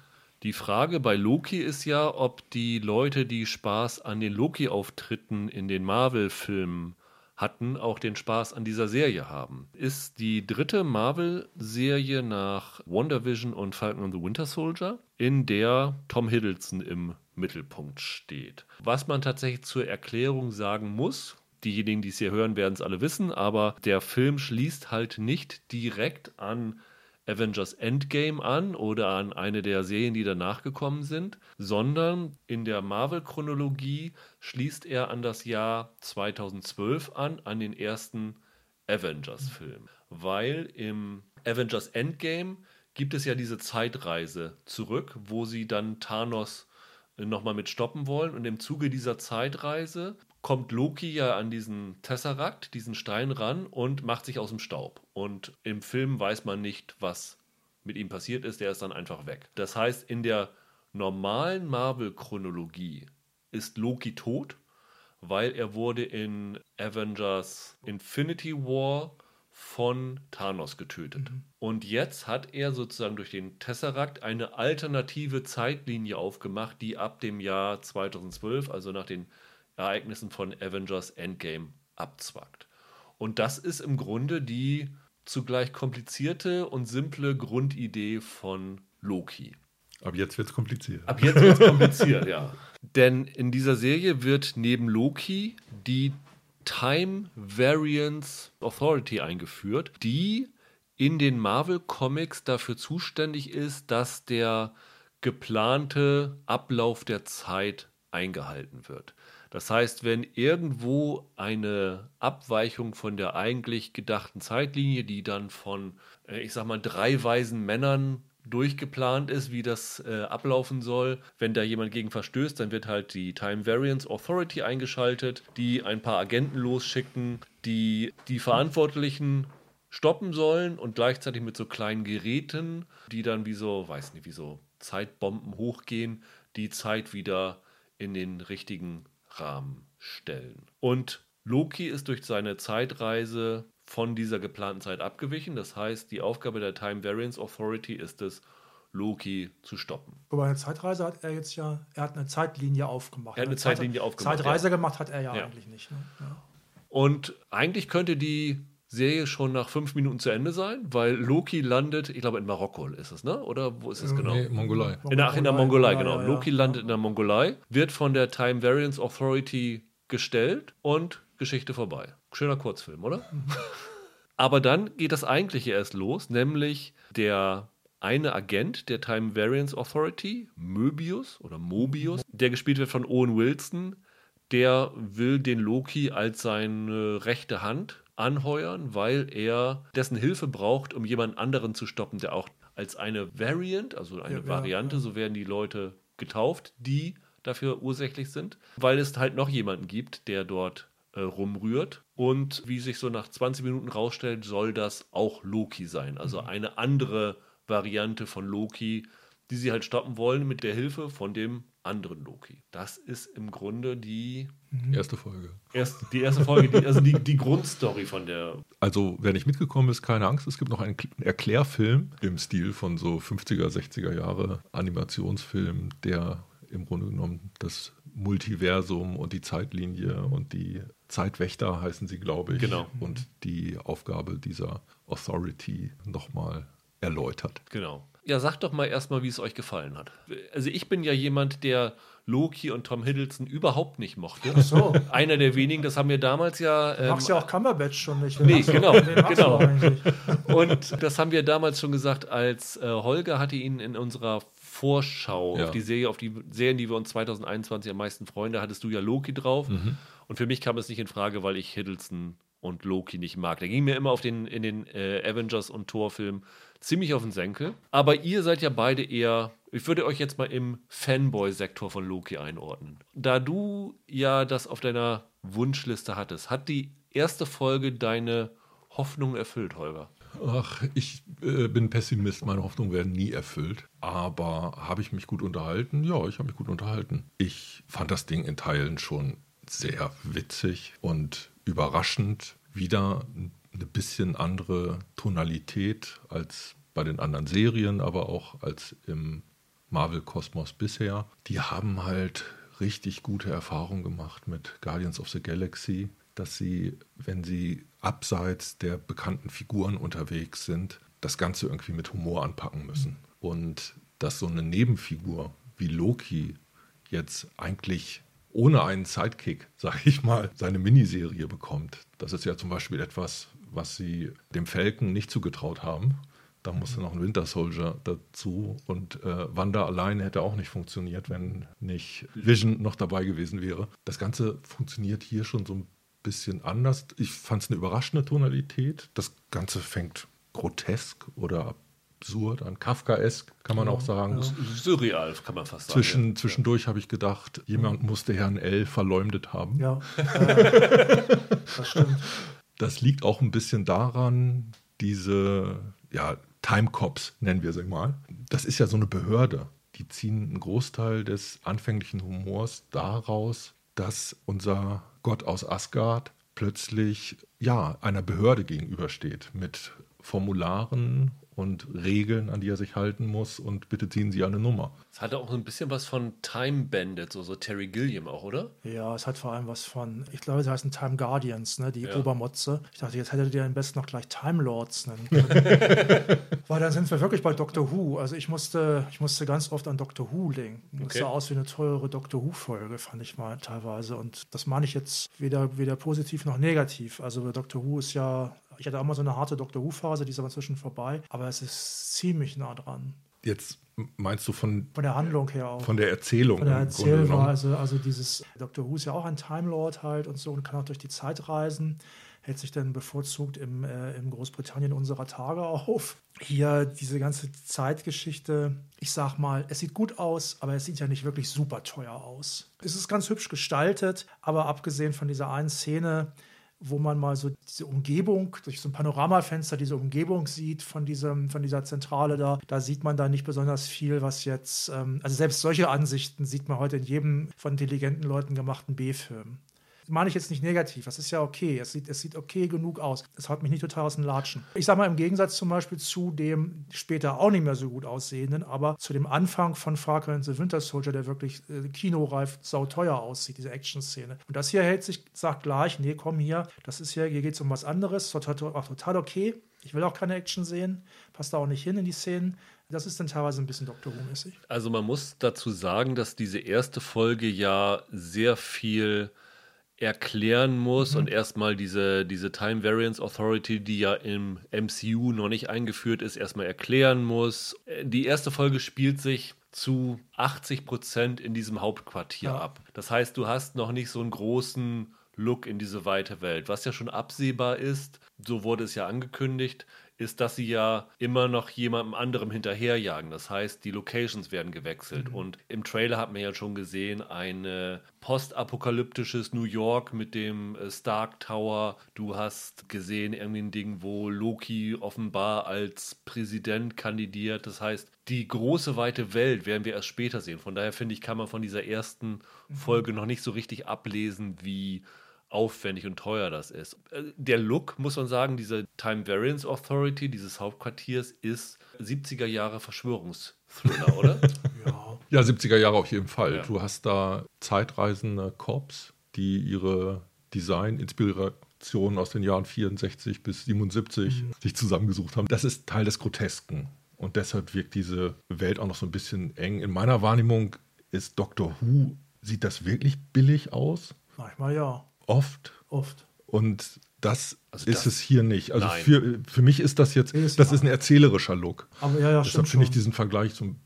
Die Frage bei Loki ist ja, ob die Leute, die Spaß an den Loki-Auftritten in den Marvel-Filmen hatten, auch den Spaß an dieser Serie haben. Ist die dritte Marvel-Serie nach WandaVision und Falcon and the Winter Soldier, in der Tom Hiddleston im Mittelpunkt steht. Was man tatsächlich zur Erklärung sagen muss, diejenigen, die es hier hören, werden es alle wissen, aber der Film schließt halt nicht direkt an Avengers Endgame an oder an eine der Serien, die danach gekommen sind, sondern in der Marvel-Chronologie schließt er an das Jahr 2012 an, an den ersten Avengers-Film. Weil im Avengers Endgame gibt es ja diese Zeitreise zurück, wo sie dann Thanos nochmal mit stoppen wollen. Und im Zuge dieser Zeitreise kommt Loki ja an diesen Tesseract, diesen Stein ran und macht sich aus dem Staub. Und im Film weiß man nicht, was mit ihm passiert ist, der ist dann einfach weg. Das heißt, in der normalen Marvel-Chronologie ist Loki tot, weil er wurde in Avengers Infinity War von Thanos getötet. Mhm. Und jetzt hat er sozusagen durch den Tesseract eine alternative Zeitlinie aufgemacht, die ab dem Jahr 2012, also nach den Ereignissen von Avengers Endgame abzwackt. Und das ist im Grunde die zugleich komplizierte und simple Grundidee von Loki. Ab jetzt wird es kompliziert. Ab jetzt wird es kompliziert, [LAUGHS] ja. Denn in dieser Serie wird neben Loki die Time Variance Authority eingeführt, die in den Marvel Comics dafür zuständig ist, dass der geplante Ablauf der Zeit eingehalten wird. Das heißt, wenn irgendwo eine Abweichung von der eigentlich gedachten Zeitlinie, die dann von, äh, ich sag mal, drei weisen Männern durchgeplant ist, wie das äh, ablaufen soll. Wenn da jemand gegen verstößt, dann wird halt die Time Variance Authority eingeschaltet, die ein paar Agenten losschicken, die die Verantwortlichen stoppen sollen und gleichzeitig mit so kleinen Geräten, die dann wie so, weiß nicht, wie so Zeitbomben hochgehen, die Zeit wieder in den richtigen Rahmen stellen. Und Loki ist durch seine Zeitreise von dieser geplanten Zeit abgewichen. Das heißt, die Aufgabe der Time Variance Authority ist es, Loki zu stoppen. Wobei eine Zeitreise hat er jetzt ja, er hat eine Zeitlinie aufgemacht. Er hat eine Zeitlinie Zeit, aufgemacht. Zeitreise ja. gemacht hat er ja, ja. eigentlich nicht. Ne? Ja. Und eigentlich könnte die Serie schon nach fünf Minuten zu Ende sein, weil Loki landet, ich glaube in Marokko ist es, ne? Oder wo ist es genau? Nee, Mongolei. In, ach, in der Mongolei, genau. Ja, Loki landet in der Mongolei, wird von der Time Variance Authority gestellt und Geschichte vorbei. Schöner Kurzfilm, oder? Mhm. [LAUGHS] Aber dann geht das eigentliche erst los, nämlich der eine Agent der Time Variance Authority, Möbius oder Mobius, der gespielt wird von Owen Wilson, der will den Loki als seine rechte Hand anheuern, weil er dessen Hilfe braucht, um jemanden anderen zu stoppen, der auch als eine Variant, also eine ja, Variante, ja. so werden die Leute getauft, die dafür ursächlich sind, weil es halt noch jemanden gibt, der dort äh, rumrührt. Und wie sich so nach 20 Minuten rausstellt, soll das auch Loki sein. Also mhm. eine andere Variante von Loki, die sie halt stoppen wollen mit der Hilfe von dem anderen Loki. Das ist im Grunde die mhm. erste Folge. Erst, die erste Folge, die, also die, die Grundstory von der. Also, wer nicht mitgekommen ist, keine Angst, es gibt noch einen Erklärfilm im Stil von so 50er, 60er Jahre Animationsfilm, der im Grunde genommen das Multiversum und die Zeitlinie und die Zeitwächter heißen sie, glaube ich. Genau. Und die Aufgabe dieser Authority nochmal erläutert. Genau. Ja, sagt doch mal erstmal, wie es euch gefallen hat. Also ich bin ja jemand, der Loki und Tom Hiddleston überhaupt nicht mochte. Ach so. Einer der wenigen, das haben wir damals ja. Ähm, du magst ja auch Cumberbatch schon nicht. Nee, genau. genau. Und das haben wir damals schon gesagt, als äh, Holger hatte ihn in unserer Vorschau ja. auf die Serie, auf die Serien, die wir uns 2021 am meisten freuen, da hattest du ja Loki drauf. Mhm. Und für mich kam es nicht in Frage, weil ich Hiddleston und Loki nicht mag. Der ging mir immer auf den, in den äh, Avengers und Thor-Filmen ziemlich auf den Senkel. Aber ihr seid ja beide eher, ich würde euch jetzt mal im Fanboy-Sektor von Loki einordnen. Da du ja das auf deiner Wunschliste hattest, hat die erste Folge deine Hoffnung erfüllt, Holger? Ach, ich äh, bin Pessimist, meine Hoffnungen werden nie erfüllt. Aber habe ich mich gut unterhalten? Ja, ich habe mich gut unterhalten. Ich fand das Ding in Teilen schon sehr witzig und überraschend. Wieder eine bisschen andere Tonalität als bei den anderen Serien, aber auch als im Marvel-Kosmos bisher. Die haben halt richtig gute Erfahrungen gemacht mit Guardians of the Galaxy, dass sie, wenn sie abseits der bekannten Figuren unterwegs sind, das Ganze irgendwie mit Humor anpacken müssen. Und dass so eine Nebenfigur wie Loki jetzt eigentlich ohne einen Sidekick, [LAUGHS] sage ich mal, seine Miniserie bekommt. Das ist ja zum Beispiel etwas, was sie dem Falcon nicht zugetraut haben. Da musste noch ein Winter Soldier dazu und äh, Wanda alleine hätte auch nicht funktioniert, wenn nicht Vision noch dabei gewesen wäre. Das Ganze funktioniert hier schon so ein bisschen anders. Ich fand es eine überraschende Tonalität. Das Ganze fängt grotesk oder absurd an, Kafkaesk kann man ja, auch sagen. Ja. Surreal kann man fast sagen. Zwischen, ja. Zwischendurch habe ich gedacht, jemand musste Herrn L. verleumdet haben. Ja, [LAUGHS] äh, das stimmt. Das liegt auch ein bisschen daran, diese ja, Time Cops nennen wir sie mal. Das ist ja so eine Behörde. Die ziehen einen Großteil des anfänglichen Humors daraus, dass unser Gott aus Asgard plötzlich ja einer Behörde gegenübersteht mit Formularen und Regeln, an die er sich halten muss und bitte ziehen Sie eine Nummer. Es hatte auch so ein bisschen was von Time Bandit, so, so Terry Gilliam auch, oder? Ja, es hat vor allem was von, ich glaube, sie heißen Time Guardians, ne, die ja. Obermotze. Ich dachte, jetzt hättet ihr am besten noch gleich Time Lords nennen [LAUGHS] können. Weil dann sind wir wirklich bei Doctor Who. Also ich musste, ich musste ganz oft an Doctor Who denken. Das okay. sah aus wie eine teure Doctor Who-Folge, fand ich mal teilweise. Und das meine ich jetzt weder, weder positiv noch negativ. Also bei Doctor Who ist ja ich hatte auch mal so eine harte Doctor Who-Phase, die ist aber inzwischen vorbei. Aber es ist ziemlich nah dran. Jetzt Meinst du von, Von der Handlung her auch. von der Erzählung? Von der? Erzählweise, also dieses Dr. Who ist ja auch ein Time Lord halt und so und kann auch durch die Zeit reisen, hält sich dann bevorzugt im, äh, im Großbritannien unserer Tage auf. Hier diese ganze Zeitgeschichte, ich sag mal, es sieht gut aus, aber es sieht ja nicht wirklich super teuer aus. Es ist ganz hübsch gestaltet, aber abgesehen von dieser einen Szene, wo man mal so diese Umgebung, durch so ein Panoramafenster diese Umgebung sieht von, diesem, von dieser Zentrale da, da sieht man da nicht besonders viel, was jetzt, ähm, also selbst solche Ansichten sieht man heute in jedem von intelligenten Leuten gemachten B-Film. Meine ich jetzt nicht negativ, das ist ja okay, es sieht, es sieht okay genug aus. Es haut mich nicht total aus den Latschen. Ich sag mal im Gegensatz zum Beispiel zu dem später auch nicht mehr so gut aussehenden, aber zu dem Anfang von Falcon and the Winter Soldier, der wirklich äh, kinoreif sauteuer aussieht, diese Action-Szene. Und das hier hält sich, sagt gleich, nee, komm hier, das ist hier, hier geht es um was anderes, total, auch total okay. Ich will auch keine Action sehen, passt da auch nicht hin in die Szenen. Das ist dann teilweise ein bisschen Doctor Who-mäßig. Also man muss dazu sagen, dass diese erste Folge ja sehr viel erklären muss und erstmal diese, diese Time Variance Authority, die ja im MCU noch nicht eingeführt ist, erstmal erklären muss. Die erste Folge spielt sich zu 80 Prozent in diesem Hauptquartier Ja. ab. Das heißt, du hast noch nicht so einen großen Look in diese weite Welt. Was ja schon absehbar ist, so wurde es ja angekündigt, ist, dass sie ja immer noch jemandem anderem hinterherjagen. Das heißt, die Locations werden gewechselt. Und im Trailer hat man ja schon gesehen, ein äh, postapokalyptisches New York mit dem äh, Stark Tower. Du hast gesehen, irgendwie ein Ding, wo Loki offenbar als Präsident kandidiert. Das heißt, die große weite Welt werden wir erst später sehen. Von daher finde ich, kann man von dieser ersten Folge noch nicht so richtig ablesen, wie aufwendig und teuer das ist. Äh, Der Look, muss man sagen, diese Time Variance Authority dieses Hauptquartiers ist 70er Jahre Verschwörungsthriller, [LAUGHS] oder? Ja. Ja, 70er Jahre auf jeden Fall. Ja. Du hast da zeitreisende Corps, die ihre Design-Inspirationen aus den Jahren 64 bis 77 sich zusammengesucht haben. Das ist Teil des Grotesken. Und deshalb wirkt diese Welt auch noch so ein bisschen eng. In meiner Wahrnehmung ist Doctor Who, sieht das wirklich billig aus? Manchmal ja, Oft. oft. Und das Also ist das- es hier nicht. Also Nein. für, für mich ist das jetzt, Nee, ist- das ist ein erzählerischer Look. Aber ja, ja, Deshalb stimmt finde ich diesen Vergleich so ein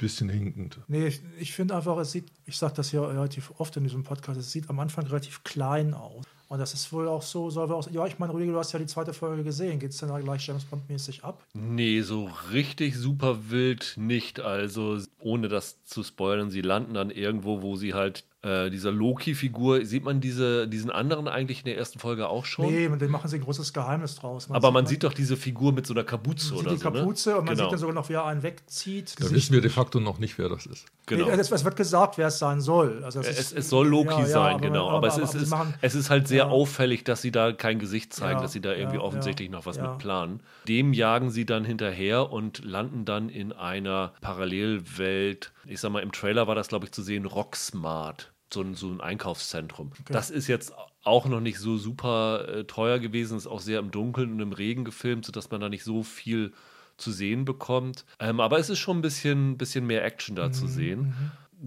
bisschen hinkend. Nee, ich, ich finde einfach, es sieht, ich sage das ja relativ oft in diesem Podcast, es sieht am Anfang relativ klein aus. Und das ist wohl auch so, soll wohl auch, ja, ich meine, Rüdiger, du hast ja die zweite Folge gesehen. Geht es denn da gleich James Bond-mäßig ab? Nee, so richtig super wild nicht. Also, ohne das zu spoilern, sie landen dann irgendwo, wo sie halt äh, dieser Loki-Figur, sieht man diese, diesen anderen eigentlich in der ersten Folge auch schon? Nee, mit dem machen sie ein großes Geheimnis draus. Aber man sieht doch diese Figur mit so einer Kapuze man oder sieht die so. ne? Kapuze und man genau. sieht dann sogar noch, wie er einen wegzieht. Da wissen wir de facto noch nicht, wer das ist. genau. Nee, es, es wird gesagt, wer es sein soll. Also es, es, ist- es soll Loki ja, ja, sein, aber- genau. Aber, es, ist, machen- es ist halt sehr Ja. auffällig, dass sie da kein Gesicht zeigen, Ja, dass sie da irgendwie ja, offensichtlich ja, noch was ja. mit planen. Dem jagen sie dann hinterher und landen dann in einer Parallelwelt. Ich sag mal, im Trailer war das, glaube ich, zu sehen, Rocksmart. So ein, so ein Einkaufszentrum. Das ist jetzt auch noch nicht so super äh, teuer gewesen, ist auch sehr im Dunkeln und im Regen gefilmt, sodass man da nicht so viel zu sehen bekommt. Ähm, aber es ist schon ein bisschen, bisschen mehr Action da Mhm, zu sehen.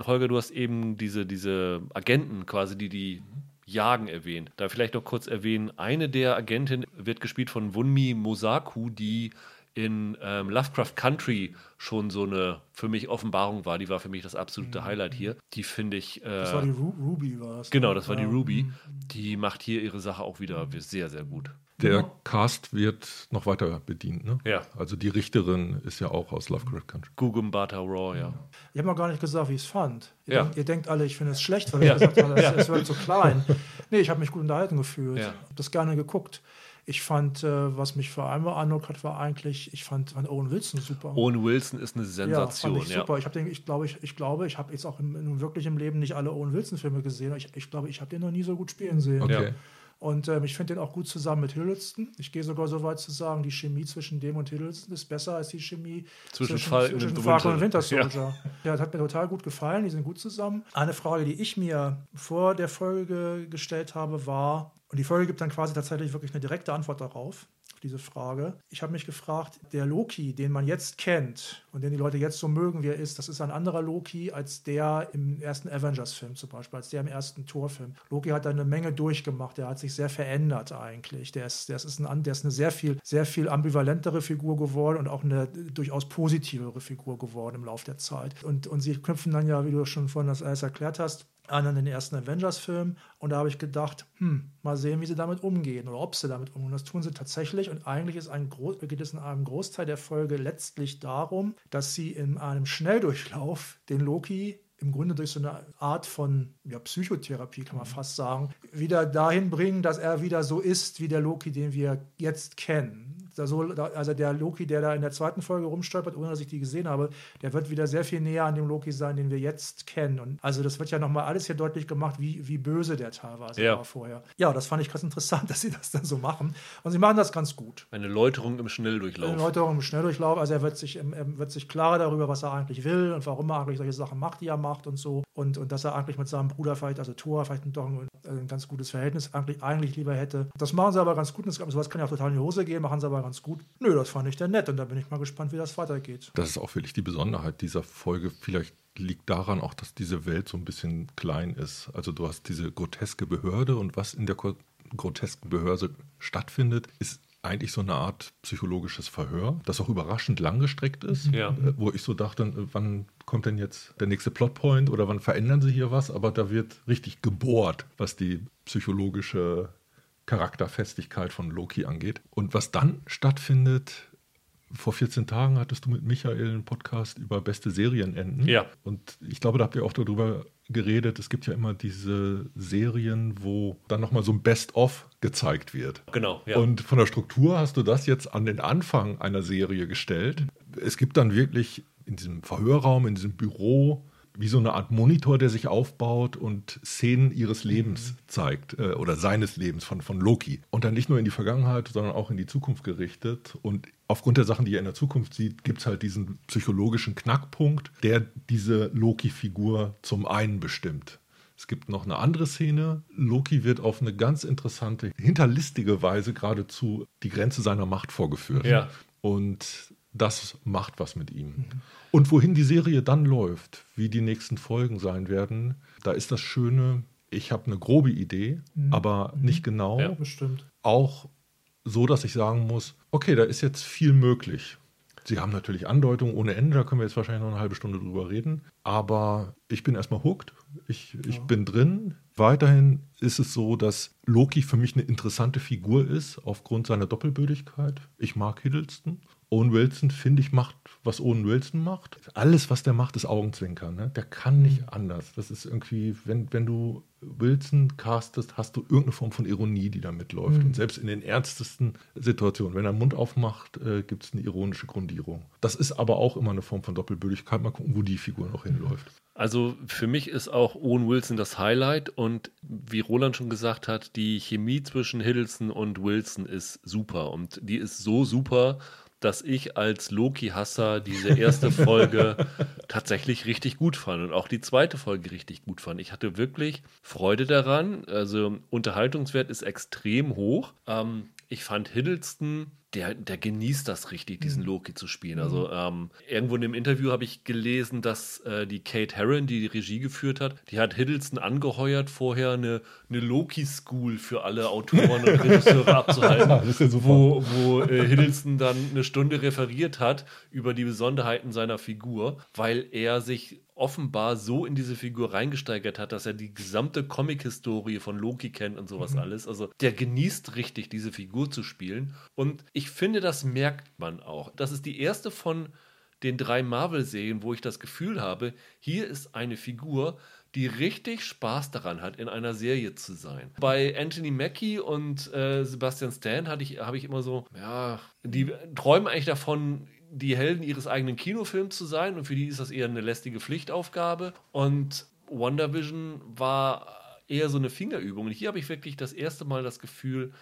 Holger, du hast eben diese, diese Agenten quasi, die die jagen, erwähnt. Da vielleicht noch kurz erwähnen, eine der Agentinnen wird gespielt von Wunmi Mosaku, die in ähm, Lovecraft Country schon so eine für mich Offenbarung war. Die war für mich das absolute Highlight hier. Die finde ich. Äh, Mhm. Das war die Ru Ruby, war das. genau, ne? das war die Ja. Ruby. Die macht hier ihre Sache auch wieder sehr, sehr gut. Der Cast wird noch weiter bedient. Ne? Ja. Also die Richterin ist ja auch aus Lovecraft Country. Gugum Bata Raw, ja. Ich habe noch gar nicht gesagt, wie ich es fand. Ihr, Ja. denkt, ihr denkt alle, ich finde es schlecht, weil ich Ja. gesagt habe, es, es wird so klein. [LAUGHS] Nee, ich habe mich gut unterhalten gefühlt. Ja. habe das gerne geguckt. Ich fand, äh, was mich vor allem beeindruckt hat, war eigentlich, ich fand, fand Owen Wilson super. Owen Wilson ist eine ja, Sensation, fand ich ja. super. Ich, hab den, ich glaube, ich, ich glaube, ich habe jetzt auch im, in wirklichem Leben nicht alle Owen Wilson-Filme gesehen. Ich, ich glaube, ich habe den noch nie so gut spielen sehen. Okay. Ja. Und ähm, ich finde den auch gut zusammen mit Hiddleston. Ich gehe sogar so weit zu sagen, die Chemie zwischen dem und Hiddleston ist besser als die Chemie Zwischen zwischen und Falcon und Winter. Soldier. Ja. das hat mir total gut gefallen. Die sind gut zusammen. Eine Frage, die ich mir vor der Folge gestellt habe, war, Und die Folge gibt dann quasi tatsächlich wirklich eine direkte Antwort darauf diese Frage. Ich habe mich gefragt, der Loki, den man jetzt kennt und den die Leute jetzt so mögen, wie er ist, das ist ein anderer Loki als der im ersten Avengers-Film zum Beispiel, als der im ersten Thor-Film. Loki hat da eine Menge durchgemacht, der hat sich sehr verändert eigentlich. Der ist, der ist, ein, der ist eine sehr viel, sehr viel ambivalentere Figur geworden und auch eine durchaus positivere Figur geworden im Laufe der Zeit. Und, und sie knüpfen dann ja, wie du schon vorhin das alles erklärt hast, an an den ersten Avengers-Film. Und da habe ich gedacht, hm, mal sehen, wie sie damit umgehen oder ob sie damit umgehen. Und das tun sie tatsächlich. Und eigentlich ist ein geht es in einem Großteil der Folge letztlich darum, dass sie in einem Schnelldurchlauf den Loki im Grunde durch so eine Art von ja, Psychotherapie, kann man mhm. fast sagen, wieder dahin bringen, dass er wieder so ist wie der Loki, den wir jetzt kennen also der Loki, der da in der zweiten Folge rumstolpert, ohne dass ich die gesehen habe, der wird wieder sehr viel näher an dem Loki sein, den wir jetzt kennen. Und also das wird ja nochmal alles hier deutlich gemacht, wie, wie böse der teilweise ja. war vorher. Ja, das fand ich ganz interessant, [LAUGHS] dass sie das dann so machen. Und sie machen das ganz gut. Eine Läuterung im Schnelldurchlauf. Eine Läuterung im Schnelldurchlauf. Also er wird sich, er wird sich klarer darüber, was er eigentlich will und warum er eigentlich solche Sachen macht, die er macht und so. Und, und dass er eigentlich mit seinem Bruder vielleicht, also Thor, vielleicht doch ein, ein ganz gutes Verhältnis eigentlich, eigentlich lieber hätte. Das machen sie aber ganz gut. Und sowas kann ja auch total in die Hose gehen, machen sie aber ganz gut. Nö, das fand ich dann nett und da bin ich mal gespannt, wie das weitergeht. Das ist auch wirklich die Besonderheit dieser Folge. Vielleicht liegt daran auch, dass diese Welt so ein bisschen klein ist. Also du hast diese groteske Behörde und was in der grotesken Behörde stattfindet, ist eigentlich so eine Art psychologisches Verhör, das auch überraschend langgestreckt ist, ja. Äh, wo ich so dachte, äh, wann kommt denn jetzt der nächste Plotpoint oder wann verändern sie hier was? Aber da wird richtig gebohrt, was die psychologische Charakterfestigkeit von Loki angeht. Und was dann stattfindet, vor 14 Tagen hattest du mit Michael einen Podcast über beste Serienenden. Ja. Und ich glaube, da habt ihr auch darüber geredet. Es gibt ja immer diese Serien, wo dann nochmal so ein Best-of gezeigt wird. Genau. Ja. Und von der Struktur hast du das jetzt an den Anfang einer Serie gestellt. Es gibt dann wirklich in diesem Verhörraum, in diesem Büro, wie so eine Art Monitor, der sich aufbaut und Szenen ihres Lebens mhm. zeigt äh, oder seines Lebens von, von Loki. Und dann nicht nur in die Vergangenheit, sondern auch in die Zukunft gerichtet. Und aufgrund der Sachen, die er in der Zukunft sieht, gibt es halt diesen psychologischen Knackpunkt, der diese Loki-Figur zum einen bestimmt. Es gibt noch eine andere Szene. Loki wird auf eine ganz interessante, hinterlistige Weise geradezu die Grenze seiner Macht vorgeführt. Ja. Und das macht was mit ihm. Mhm. Und wohin die Serie dann läuft, wie die nächsten Folgen sein werden, da ist das Schöne, ich habe eine grobe Idee, mhm. aber mhm. nicht genau. Ja, bestimmt. Auch so, dass ich sagen muss, okay, da ist jetzt viel möglich. Sie haben natürlich Andeutungen ohne Ende, da können wir jetzt wahrscheinlich noch eine halbe Stunde drüber reden. Aber ich bin erstmal hooked, ich, ich ja. bin drin. Weiterhin ist es so, dass Loki für mich eine interessante Figur ist, aufgrund seiner Doppelbödigkeit. Ich mag Hiddleston Owen Wilson, finde ich, macht, was Owen Wilson macht. Alles, was der macht, ist Augenzwinkern. Ne? Der kann nicht mhm. anders. Das ist irgendwie, wenn, wenn du Wilson castest, hast du irgendeine Form von Ironie, die da mitläuft. Mhm. Und selbst in den ernstesten Situationen, wenn er den Mund aufmacht, äh, gibt es eine ironische Grundierung. Das ist aber auch immer eine Form von Doppelbödigkeit. Mal gucken, wo die Figur noch hinläuft. Also für mich ist auch Owen Wilson das Highlight und wie Roland schon gesagt hat, die Chemie zwischen Hiddleston und Wilson ist super und die ist so super, dass ich als Loki-Hasser diese erste Folge [LAUGHS] tatsächlich richtig gut fand und auch die zweite Folge richtig gut fand. Ich hatte wirklich Freude daran. Also Unterhaltungswert ist extrem hoch. Ähm, ich fand Hiddleston der, der genießt das richtig, diesen mhm. Loki zu spielen. Also mhm. ähm, irgendwo in dem Interview habe ich gelesen, dass äh, die Kate Herron, die die Regie geführt hat, die hat Hiddleston angeheuert, vorher eine, eine Loki-School für alle Autoren und [LAUGHS] Regisseure abzuhalten, ja wo, wo äh, Hiddleston dann eine Stunde referiert hat über die Besonderheiten seiner Figur, weil er sich offenbar so in diese Figur reingesteigert hat, dass er die gesamte Comic-Historie von Loki kennt und sowas mhm. alles. Also der genießt richtig, diese Figur zu spielen. Und ich finde, das merkt man auch. Das ist die erste von den drei Marvel-Serien, wo ich das Gefühl habe, hier ist eine Figur, die richtig Spaß daran hat, in einer Serie zu sein. Bei Anthony Mackie und äh, Sebastian Stan hatte ich, habe ich immer so, ja, die träumen eigentlich davon, die Helden ihres eigenen Kinofilms zu sein und für die ist das eher eine lästige Pflichtaufgabe. Und WandaVision war eher so eine Fingerübung. Und hier habe ich wirklich das erste Mal das Gefühl,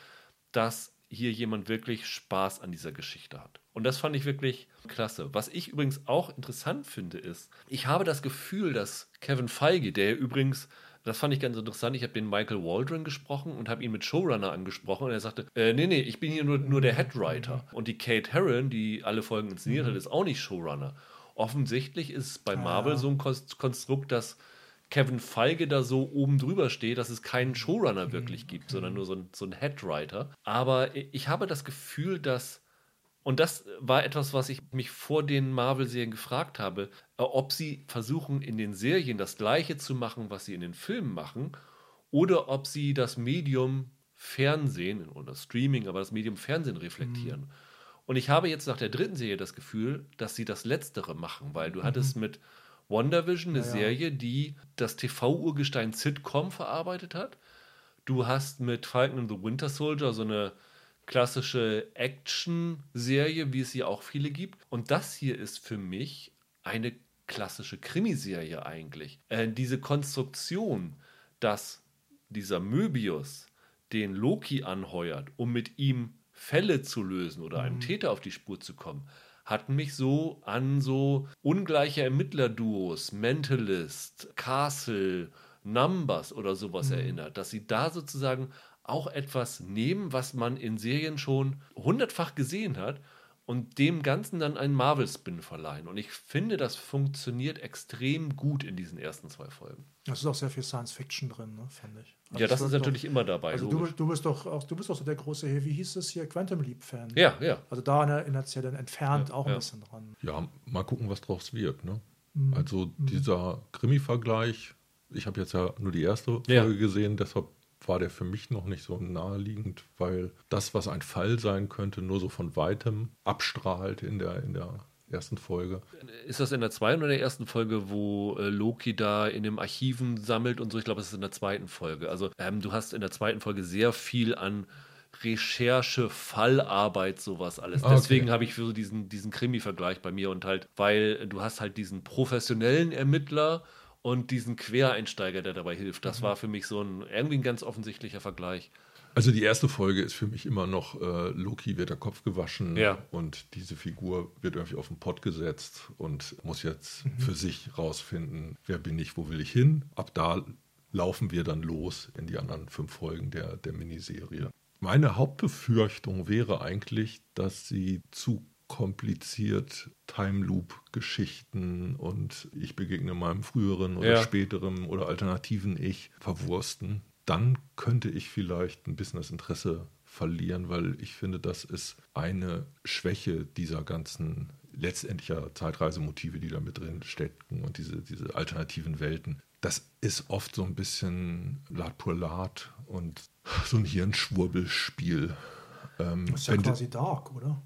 dass hier jemand wirklich Spaß an dieser Geschichte hat. Und das fand ich wirklich klasse. Was ich übrigens auch interessant finde, ist, ich habe das Gefühl, dass Kevin Feige, der übrigens das fand ich ganz interessant. Ich habe den Michael Waldron gesprochen und habe ihn mit Showrunner angesprochen und er sagte, äh, nee, nee, ich bin hier nur, nur der Headwriter. Und die Kate Herron, die alle Folgen inszeniert hat, ist auch nicht Showrunner. Offensichtlich ist bei Marvel so ein Konstrukt, dass Kevin Feige da so oben drüber steht, dass es keinen Showrunner wirklich gibt, sondern nur so ein, so ein Headwriter. Aber ich habe das Gefühl, dass und das war etwas, was ich mich vor den Marvel-Serien gefragt habe, äh, ob sie versuchen, in den Serien das Gleiche zu machen, was sie in den Filmen machen, oder ob sie das Medium Fernsehen oder Streaming, aber das Medium Fernsehen reflektieren. Mhm. Und ich habe jetzt nach der dritten Serie das Gefühl, dass sie das Letztere machen, weil du mhm. hattest mit WandaVision eine ja, Serie, die das TV-Urgestein Sitcom verarbeitet hat. Du hast mit Falcon and the Winter Soldier so eine klassische Action-Serie, wie es hier auch viele gibt. Und das hier ist für mich eine klassische Krimiserie eigentlich. Äh, diese Konstruktion, dass dieser Möbius den Loki anheuert, um mit ihm Fälle zu lösen oder einem mhm. Täter auf die Spur zu kommen, hat mich so an so ungleiche Ermittlerduos, Mentalist, Castle, Numbers oder sowas mhm. erinnert, dass sie da sozusagen auch etwas nehmen, was man in Serien schon hundertfach gesehen hat und dem Ganzen dann einen Marvel-Spin verleihen. Und ich finde, das funktioniert extrem gut in diesen ersten zwei Folgen. Es ist auch sehr viel Science-Fiction drin, ne, finde ich. Also ja, das ist natürlich doch, immer dabei. Also du, du, bist doch auch, du bist doch so der große, wie hieß es hier, Quantum Leap-Fan. Ja, ja. Also da in der, in der Serie entfernt ja, auch ein bisschen dran. Ja, mal gucken, was draus wird. Ne? Mhm. Also mhm. dieser Krimi-Vergleich, ich habe jetzt ja nur die erste Folge ja. gesehen, deshalb war der für mich noch nicht so naheliegend, weil das, was ein Fall sein könnte, nur so von weitem abstrahlt in der, in der ersten Folge. Ist das in der zweiten oder der ersten Folge, wo äh, Loki da in den Archiven sammelt und so? Ich glaube, es ist in der zweiten Folge. Also ähm, du hast in der zweiten Folge sehr viel an Recherche, Fallarbeit, sowas alles. Okay. Deswegen habe ich für so diesen, diesen Krimi-Vergleich bei mir und halt, weil du hast halt diesen professionellen Ermittler und diesen Quereinsteiger, der dabei hilft. Das mhm. war für mich so ein irgendwie ein ganz offensichtlicher Vergleich. Also die erste Folge ist für mich immer noch, äh, Loki wird der Kopf gewaschen ja. und diese Figur wird irgendwie auf den Pott gesetzt und muss jetzt mhm. für sich rausfinden, wer bin ich, wo will ich hin. Ab da laufen wir dann los in die anderen fünf Folgen der, der Miniserie. Meine Hauptbefürchtung wäre eigentlich, dass sie zu kompliziert Time Loop Geschichten und ich begegne meinem früheren oder ja. späteren oder alternativen Ich verwursten, dann könnte ich vielleicht ein bisschen das Interesse verlieren, weil ich finde, das ist eine Schwäche dieser ganzen letztendlicher Zeitreisemotive, die da mit drin stecken und diese, diese alternativen Welten. Das ist oft so ein bisschen Lat pour Lat und so ein Hirnschwurbelspiel. Ähm, das ist ja quasi Dark, oder?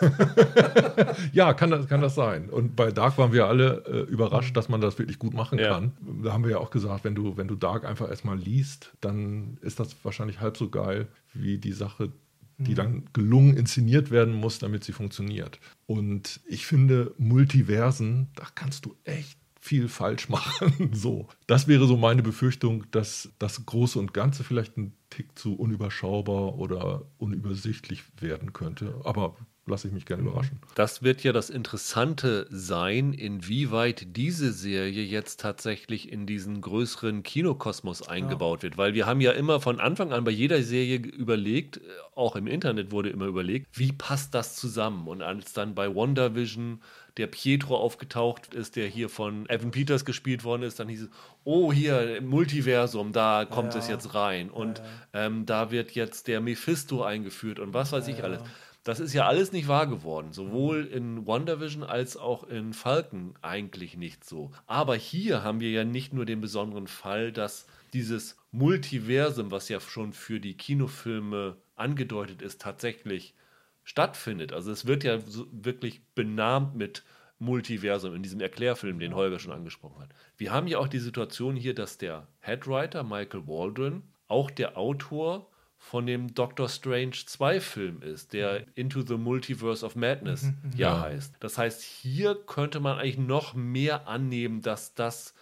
[LAUGHS] ja, kann das, kann das sein. Und bei Dark waren wir alle äh, überrascht, dass man das wirklich gut machen ja. kann. Da haben wir ja auch gesagt, wenn du, wenn du Dark einfach erstmal liest, dann ist das wahrscheinlich halb so geil wie die Sache, die mhm. dann gelungen inszeniert werden muss, damit sie funktioniert. Und ich finde, Multiversen, da kannst du echt viel falsch [LAUGHS] machen. so, das wäre so meine Befürchtung, dass das Große und Ganze vielleicht ein Tick zu unüberschaubar oder unübersichtlich werden könnte. Aber lasse ich mich gerne überraschen. Das wird ja das Interessante sein, inwieweit diese Serie jetzt tatsächlich in diesen größeren Kinokosmos eingebaut ja. wird. Weil wir haben ja immer von Anfang an bei jeder Serie überlegt, auch im Internet wurde immer überlegt, wie passt das zusammen? Und als dann bei WandaVision der Pietro aufgetaucht ist, der hier von Evan Peters gespielt worden ist, dann hieß es, oh, hier, Multiversum, da kommt ja. es jetzt rein. Und ja. ähm, da wird jetzt der Mephisto eingeführt und was weiß ich alles. Das ist ja alles nicht wahr geworden. Sowohl in WandaVision als auch in Falcon eigentlich nicht so. Aber hier haben wir ja nicht nur den besonderen Fall, dass dieses Multiversum, was ja schon für die Kinofilme angedeutet ist, tatsächlich stattfindet. Also es wird ja so wirklich benannt mit Multiversum in diesem Erklärfilm, den Holger schon angesprochen hat. Wir haben ja auch die Situation hier, dass der Headwriter Michael Waldron auch der Autor von dem Doctor Strange 2 Film ist, der Into the Multiverse of Madness mhm, mhm. ja, heißt. Das heißt, hier könnte man eigentlich noch mehr annehmen, dass das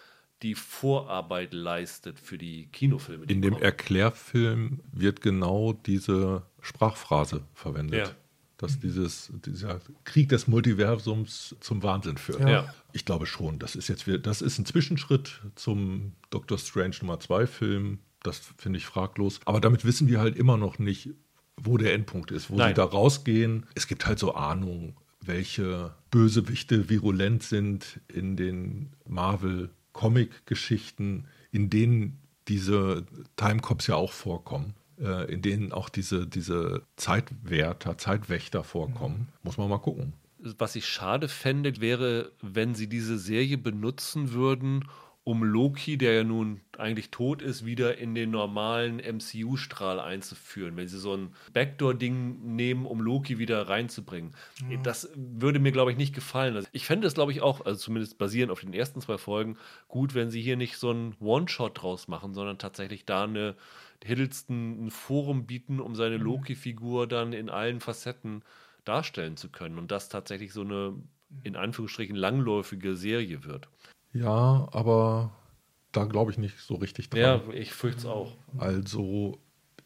die Vorarbeit leistet für die Kinofilme. Die In dem Erklärfilm wird genau diese Sprachphrase verwendet. Ja. dass dieses, dieser Krieg des Multiversums zum Wahnsinn führt. Ja. Ich glaube schon. Das ist jetzt das ist ein Zwischenschritt zum Doctor Strange Nummer 2 Film. Das finde ich fraglos. Aber damit wissen wir halt immer noch nicht, wo der Endpunkt ist, wo Nein. sie da rausgehen. Es gibt halt so Ahnungen, welche Bösewichte virulent sind in den Marvel-Comic-Geschichten, in denen diese Timecops ja auch vorkommen, äh, in denen auch diese, diese Zeitwärter, Zeitwächter vorkommen. Muss man mal gucken. Was ich schade fände, wäre, wenn sie diese Serie benutzen würden, um Loki, der ja nun eigentlich tot ist, wieder in den normalen MCU-Strahl einzuführen. Wenn sie so ein Backdoor-Ding nehmen, um Loki wieder reinzubringen. Das würde mir, glaube ich, nicht gefallen. Also ich fände es, glaube ich, auch, also zumindest basierend auf den ersten zwei Folgen, gut, wenn sie hier nicht so einen One-Shot draus machen, sondern tatsächlich da eine Hiddleston ein Forum bieten, um seine Loki-Figur dann in allen Facetten darstellen zu können und das tatsächlich so eine in Anführungsstrichen langläufige Serie wird. Ja, aber da glaube ich nicht so richtig dran. Ja, ich fürchte es auch. Also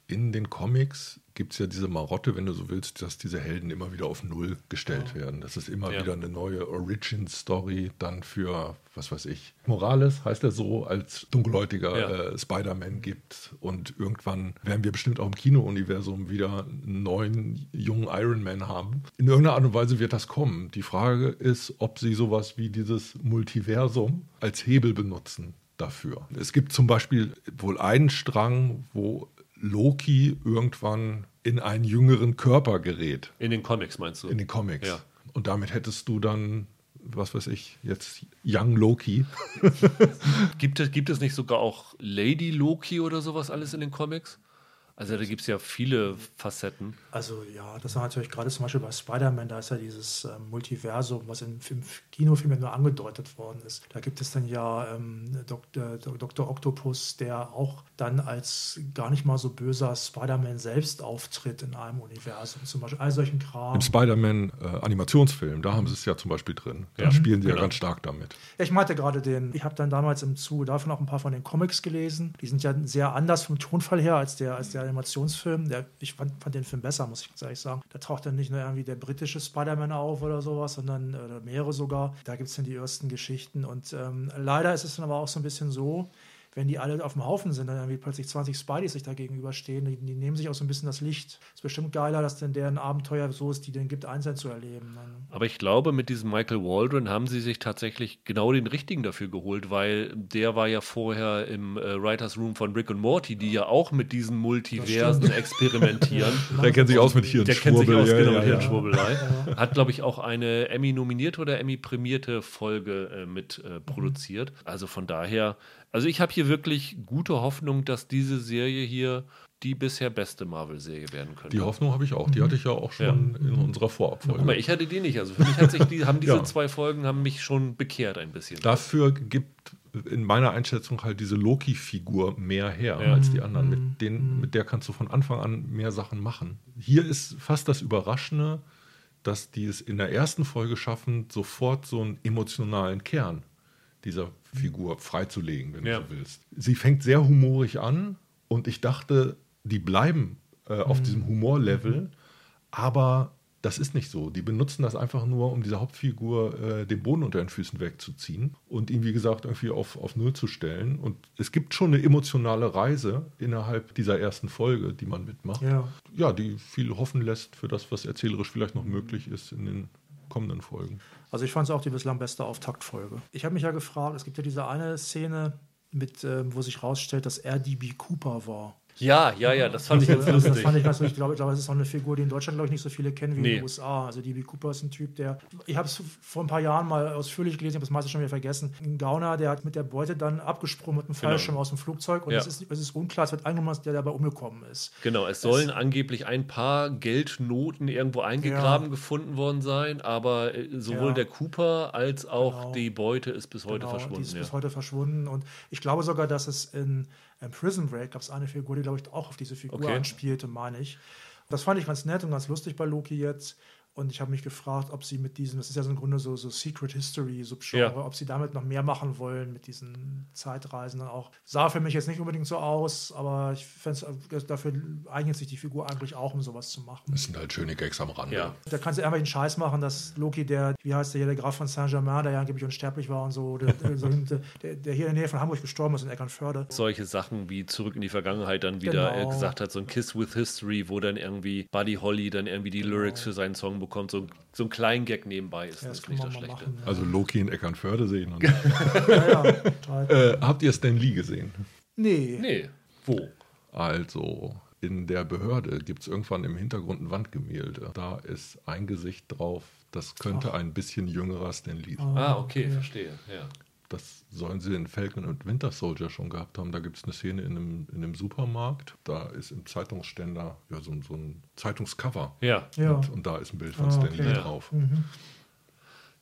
in den Comics gibt es ja diese Marotte, wenn du so willst, dass diese Helden immer wieder auf Null gestellt werden. Das ist immer Ja. wieder eine neue Origin-Story dann für, was weiß ich, Morales heißt er so, als dunkelhäutiger Ja. äh, Spider-Man gibt. Und irgendwann werden wir bestimmt auch im Kino-Universum wieder einen neuen, jungen Iron Man haben. In irgendeiner Art und Weise wird das kommen. Die Frage ist, ob sie sowas wie dieses Multiversum als Hebel benutzen dafür. Es gibt zum Beispiel wohl einen Strang, wo Loki irgendwann in einen jüngeren Körper gerät, In den Comics meinst du? in den Comics. Ja. Und damit hättest du dann, was weiß ich, jetzt Young Loki. [LAUGHS] Gibt es, gibt es nicht sogar auch Lady Loki oder sowas alles in den Comics? Also da gibt es ja viele Facetten. Also ja, das war natürlich gerade zum Beispiel bei Spider-Man, da ist ja dieses ähm, Multiversum, was im, im Kinofilm ja nur angedeutet worden ist. Da gibt es dann ja ähm, Dr. Dr. Octopus, der auch dann als gar nicht mal so böser Spider-Man selbst auftritt in einem Universum. Zum Beispiel all solchen Kram. Im Spider-Man-Animationsfilm, da haben sie es ja zum Beispiel drin. Da Ja, spielen sie ja genau. ganz stark damit. Ja, ich meinte gerade den, ich habe dann damals im Zuge davon auch ein paar von den Comics gelesen. Die sind ja sehr anders vom Tonfall her als der, als der Animationsfilm. Der, ich fand, fand den Film besser, muss ich ganz ehrlich sagen. Da taucht dann nicht nur irgendwie der britische Spider-Man auf oder sowas, sondern äh, mehrere sogar. Da gibt es dann die ersten Geschichten. Und ähm, leider ist es dann aber auch so ein bisschen so, wenn die alle auf dem Haufen sind, dann irgendwie plötzlich 20 Spideys sich da gegenüberstehen, die, die nehmen sich auch so ein bisschen das Licht. Ist bestimmt geiler, dass denn deren Abenteuer so ist, die den gibt, einzeln zu erleben. Dann, Aber ich glaube, mit diesem Michael Waldron haben sie sich tatsächlich genau den richtigen dafür geholt, weil der war ja vorher im äh, Writers Room von Rick und Morty, die ja auch mit diesen Multiversen experimentieren. [LAUGHS] Der kennt sich aus mit Der kennt sich Hirnschwurbel. aus, ja, genau, ja, mit ja. Hirnschwurbelei. Hat, glaube ich, auch eine Emmy-nominierte oder Emmy-prämierte Folge äh, mit äh, produziert. Also von daher, also ich habe hier wirklich gute Hoffnung, dass diese Serie hier die bisher beste Marvel-Serie werden könnte. Die Hoffnung habe ich auch. Die hatte ich ja auch schon in unserer Vorabfolge. Guck mal, ich hatte die nicht. Also für mich hat sich die, haben [LAUGHS] diese Ja. zwei Folgen haben mich schon bekehrt ein bisschen. Dafür gibt in meiner Einschätzung halt diese Loki-Figur mehr her Ja. als die anderen. Mit, denen, mit der kannst du von Anfang an mehr Sachen machen. Hier ist fast das Überraschende, dass die es in der ersten Folge schaffen, sofort so einen emotionalen Kern dieser Figur freizulegen, wenn Ja. du so willst. Sie fängt sehr humorig an und ich dachte, die bleiben äh, auf diesem Humorlevel, aber das ist nicht so. Die benutzen das einfach nur, um dieser Hauptfigur äh, den Boden unter den Füßen wegzuziehen und ihn, wie gesagt, irgendwie auf, auf Null zu stellen. Und es gibt schon eine emotionale Reise innerhalb dieser ersten Folge, die man mitmacht. ja. Ja, die viel hoffen lässt für das, was erzählerisch vielleicht noch möglich ist in den kommenden Folgen. Also ich fand es auch die bislang beste Auftaktfolge. Ich habe mich ja gefragt, es gibt ja diese eine Szene, mit, ähm, wo sich rausstellt, dass er DB Cooper war. Ja, ja, ja, das fand ich ganz [LAUGHS] Also, Das lustig. fand ich ganz lustig. Ich glaube, ich glaube, es ist auch eine Figur, die in Deutschland, glaube ich, nicht so viele kennen wie in Nee. den USA. Also DB Cooper ist ein Typ, der, ich habe es vor ein paar Jahren mal ausführlich gelesen, ich habe das meiste schon wieder vergessen. Ein Gauner, der hat mit der Beute dann abgesprungen mit einem Fallschirm aus dem Flugzeug und Ja. es, ist, es ist unklar, es wird angenommen, dass der dabei umgekommen ist. Genau, es sollen angeblich ein paar Geldnoten irgendwo eingegraben Ja. gefunden worden sein, aber äh, sowohl Ja. der Cooper als auch Genau. die Beute ist bis heute Genau, Die verschwunden. ist Ja. bis heute verschwunden. Und ich glaube sogar, dass es in, in Prison Break gab es eine Figur, die, glaube ich, auch auf diese Figur Okay. anspielte, meine ich. Das fand ich ganz nett und ganz lustig bei Loki jetzt. Und ich habe mich gefragt, ob sie mit diesem, das ist ja so im Grunde so, so Secret History Subgenre, ja. ob sie damit noch mehr machen wollen mit diesen Zeitreisen dann auch. Sah für mich jetzt nicht unbedingt so aus, aber ich fände dafür eignet sich die Figur eigentlich auch, um sowas zu machen. Das sind halt schöne Gags am Rande. Ja. Da kannst du einfach den Scheiß machen, dass Loki, der, wie heißt der hier, der Graf von Saint-Germain, der ja angeblich unsterblich war und so, der, der, der, [LAUGHS] hier in der Nähe von Hamburg gestorben ist in Eckernförde. Solche Sachen wie zurück in die Vergangenheit dann wieder genau. gesagt hat, so ein Kiss with History, wo dann irgendwie Buddy Holly dann irgendwie die genau. Lyrics für seinen Song bekommt, so, so ein kleinen Gag nebenbei ist ja, das, das nicht das Schlechte. Machen, ja. Also Loki in Eckernförde sehen. Und [LAUGHS] ja, äh, habt ihr Stan Lee gesehen? Nee. Nee. Wo? Also, in der Behörde gibt es irgendwann im Hintergrund ein Wandgemälde. Da ist ein Gesicht drauf, das könnte Ach. ein bisschen jüngerer Stan Lee sein. Ah, okay, verstehe. Ja. Das sollen sie in Falcon und Winter Soldier schon gehabt haben. Da gibt es eine Szene in einem, in einem Supermarkt. Da ist im Zeitungsständer ja, so, so ein Zeitungscover. Ja. ja. Und, und, da ist ein Bild von ah, Stan Lee okay. drauf. Mhm.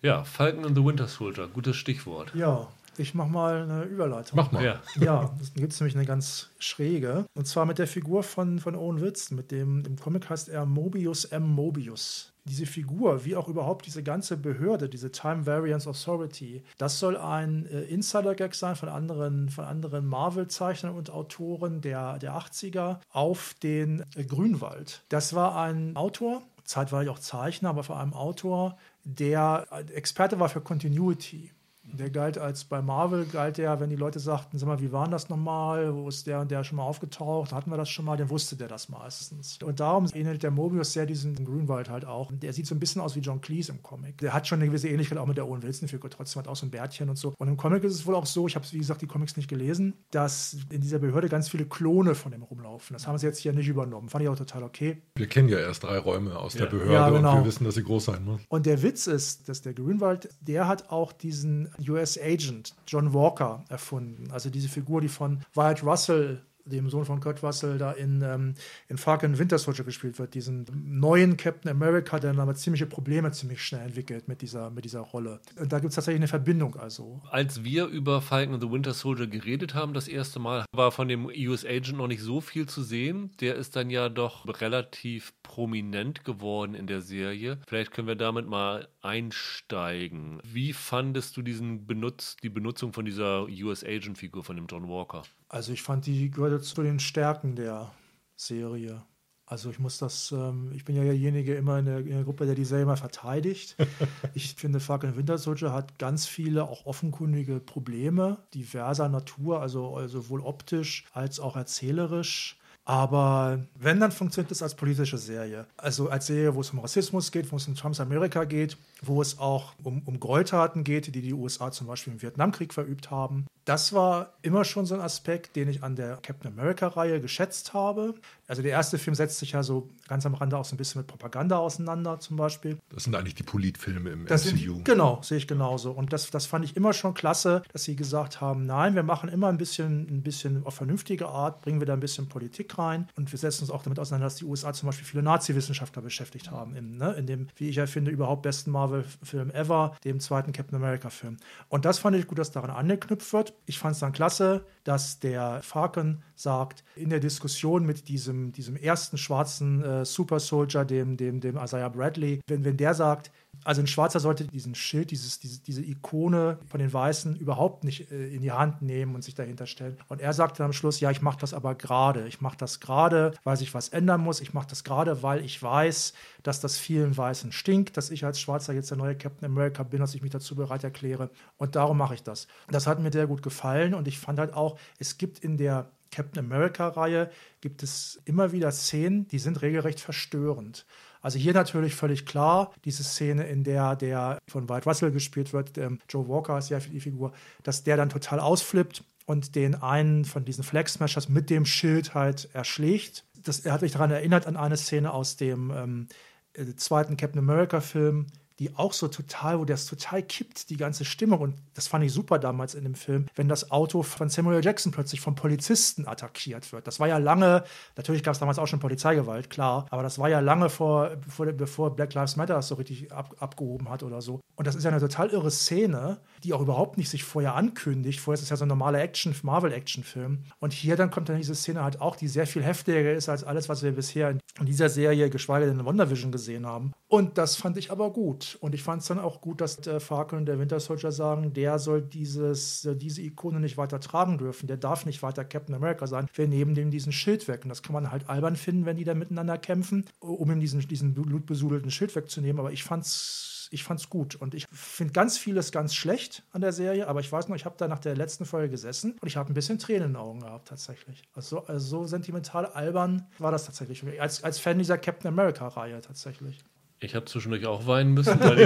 Ja, Falcon and the Winter Soldier, gutes Stichwort. Ja, ich mach mal eine Überleitung. Mach mal. Ja, ja es gibt nämlich eine ganz schräge. Und zwar mit der Figur von, von Owen Wilson. Mit dem, im Comic heißt er Mobius M. Mobius. Diese Figur, wie auch überhaupt diese ganze Behörde, diese Time Variance Authority, das soll ein äh, Insider-Gag sein von anderen, von anderen Marvel-Zeichnern und Autoren der, der 80er auf den äh, Grünwald. Das war ein Autor, zeitweilig auch Zeichner, aber vor allem Autor, der Experte war für Continuity. Der galt als bei Marvel, galt der, wenn die Leute sagten, sag mal, wie war das nochmal? Wo ist der und der schon mal aufgetaucht? Hatten wir das schon mal? Dann wusste der das meistens. Und darum ähnelt der Mobius sehr diesen Grünwald halt auch. Der sieht so ein bisschen aus wie John Cleese im Comic. Der hat schon eine gewisse Ähnlichkeit auch mit der Owen Wilson-Figur. Trotzdem hat auch so ein Bärtchen und so. Und im Comic ist es wohl auch so, ich habe, wie gesagt, die Comics nicht gelesen, dass in dieser Behörde ganz viele Klone von dem rumlaufen. Das haben sie jetzt hier nicht übernommen. Fand ich auch total okay. Wir kennen ja erst drei Räume aus ja. der Behörde ja, genau. und wir wissen, dass sie groß sein muss. Und der Witz ist, dass der Grünwald, der hat auch diesen US Agent John Walker erfunden. Also diese Figur, die von Wyatt Russell dem Sohn von Kurt Russell, da in, ähm, in Falcon Winter Soldier gespielt wird, diesen neuen Captain America, der dann aber ziemliche Probleme ziemlich schnell entwickelt mit dieser, mit dieser Rolle. Und da gibt es tatsächlich eine Verbindung also. Als wir über Falcon the Winter Soldier geredet haben, das erste Mal, war von dem US Agent noch nicht so viel zu sehen. Der ist dann ja doch relativ prominent geworden in der Serie. Vielleicht können wir damit mal einsteigen. Wie fandest du diesen Benutz, die Benutzung von dieser US Agent Figur von dem John Walker? Also ich fand, die gehörte zu den Stärken der Serie. Also ich muss das, ähm, ich bin ja derjenige immer in der, in der, Gruppe, der die Serie mal verteidigt. [LAUGHS] ich finde, Falcon Winter Soldier hat ganz viele auch offenkundige Probleme, diverser Natur, also, also sowohl optisch als auch erzählerisch. Aber wenn, dann funktioniert es als politische Serie. Also als Serie, wo es um Rassismus geht, wo es um Trumps Amerika geht, wo es auch um, um Gräueltaten geht, die die USA zum Beispiel im Vietnamkrieg verübt haben. Das war immer schon so ein Aspekt, den ich an der Captain America-Reihe geschätzt habe. Also der erste Film setzt sich ja so ganz am Rande auch so ein bisschen mit Propaganda auseinander zum Beispiel. Das sind eigentlich die Politfilme im das MCU. Sind, genau, sehe ich genauso. Und das, das fand ich immer schon klasse, dass sie gesagt haben, nein, wir machen immer ein bisschen, ein bisschen auf vernünftige Art, bringen wir da ein bisschen Politik rein und wir setzen uns auch damit auseinander, dass die USA zum Beispiel viele Nazi-Wissenschaftler beschäftigt haben, im, ne, in dem, wie ich ja finde, überhaupt besten Marvel-Film ever, dem zweiten Captain America-Film. Und das fand ich gut, dass daran angeknüpft wird. Ich fand es dann klasse, dass der Falcon sagt, in der Diskussion mit diesem, diesem ersten schwarzen äh, Super Soldier, dem, dem, dem Isaiah Bradley, wenn, wenn der sagt, also ein Schwarzer sollte diesen Schild, dieses, diese, diese Ikone von den Weißen überhaupt nicht äh, in die Hand nehmen und sich dahinter stellen. Und er sagte am Schluss, ja, ich mache das aber gerade. Ich mache das gerade, weil sich was ändern muss. Ich mache das gerade, weil ich weiß, dass das vielen Weißen stinkt, dass ich als Schwarzer jetzt der neue Captain America bin, dass ich mich dazu bereit erkläre. Und darum mache ich das. Das hat mir sehr gut gefallen und ich fand halt auch, es gibt in der Captain America-Reihe gibt es immer wieder Szenen, die sind regelrecht verstörend. Also hier natürlich völlig klar, diese Szene, in der der von White Russell gespielt wird, ähm, Joe Walker ist ja die Figur, dass der dann total ausflippt und den einen von diesen Flag Smashers mit dem Schild halt erschlägt. Das, er hat mich daran erinnert an eine Szene aus dem ähm, äh, zweiten Captain America-Film, die auch so total, wo das total kippt, die ganze Stimmung. Und das fand ich super damals in dem Film, wenn das Auto von Samuel Jackson plötzlich vom Polizisten attackiert wird. Das war ja lange, natürlich gab es damals auch schon Polizeigewalt, klar, aber das war ja lange vor, bevor, bevor Black Lives Matter das so richtig ab, abgehoben hat oder so. Und das ist ja eine total irre Szene, die auch überhaupt nicht sich vorher ankündigt. Vorher ist es ja so ein normaler Action, Marvel-Action-Film. Und hier dann kommt dann diese Szene halt auch, die sehr viel heftiger ist als alles, was wir bisher in dieser Serie, geschweige denn in WandaVision gesehen haben. Und das fand ich aber gut. Und ich fand es dann auch gut, dass der Falcon und der Winter Soldier sagen, der soll dieses, diese Ikone nicht weiter tragen dürfen. Der darf nicht weiter Captain America sein. Wir nehmen dem diesen Schild weg. Und das kann man halt albern finden, wenn die da miteinander kämpfen, um ihm diesen, diesen blutbesudelten Schild wegzunehmen. Aber ich fand's ich fand's gut. Und ich finde ganz vieles ganz schlecht an der Serie, aber ich weiß noch, ich habe da nach der letzten Folge gesessen und ich habe ein bisschen Tränen in den Augen gehabt, tatsächlich. Also, also so sentimental albern war das tatsächlich für mich. Als, als Fan dieser Captain America-Reihe tatsächlich. Ich habe zwischendurch auch weinen müssen, weil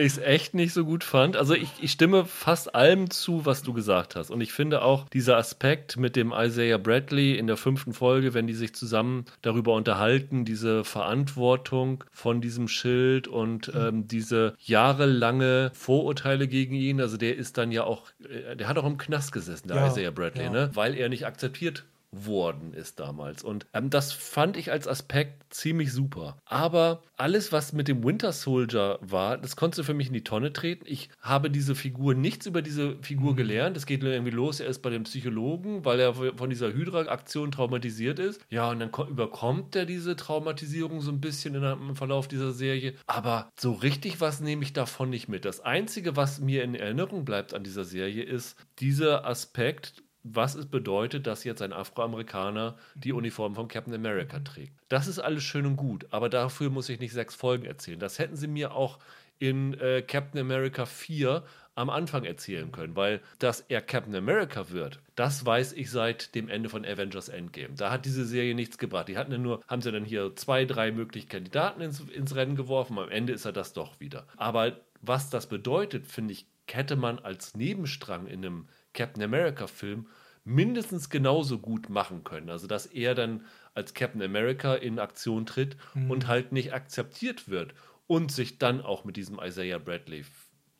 ich es [LAUGHS] echt nicht so gut fand. Also ich, ich, stimme fast allem zu, was du gesagt hast. Und ich finde auch dieser Aspekt mit dem Isaiah Bradley in der fünften Folge, wenn die sich zusammen darüber unterhalten, diese Verantwortung von diesem Schild und mhm. ähm, diese jahrelange Vorurteile gegen ihn. Also der ist dann ja auch, äh, der hat auch im Knast gesessen, der ja, Isaiah Bradley, ja. ne? weil er nicht akzeptiert worden ist damals. Und ähm, das fand ich als Aspekt ziemlich super. Aber alles, was mit dem Winter Soldier war, das konntest du für mich in die Tonne treten. Ich habe diese Figur nichts über diese Figur mhm. gelernt. Es geht irgendwie los, er ist bei dem Psychologen, weil er von dieser Hydra-Aktion traumatisiert ist. Ja, und dann überkommt er diese Traumatisierung so ein bisschen im Verlauf dieser Serie. Aber so richtig was nehme ich davon nicht mit. Das Einzige, was mir in Erinnerung bleibt an dieser Serie, ist dieser Aspekt, was es bedeutet, dass jetzt ein Afroamerikaner die Uniform von Captain America trägt. Das ist alles schön und gut, aber dafür muss ich nicht sechs Folgen erzählen. Das hätten sie mir auch in äh, Captain America 4 am Anfang erzählen können, weil dass er Captain America wird, das weiß ich seit dem Ende von Avengers Endgame. Da hat diese Serie nichts gebracht. Die hatten ja nur, haben sie dann hier zwei, drei mögliche Kandidaten ins, ins Rennen geworfen. Am Ende ist er das doch wieder. Aber was das bedeutet, finde ich, hätte man als Nebenstrang in einem Captain America-Film mindestens genauso gut machen können. Also, dass er dann als Captain America in Aktion tritt mhm. und halt nicht akzeptiert wird und sich dann auch mit diesem Isaiah Bradley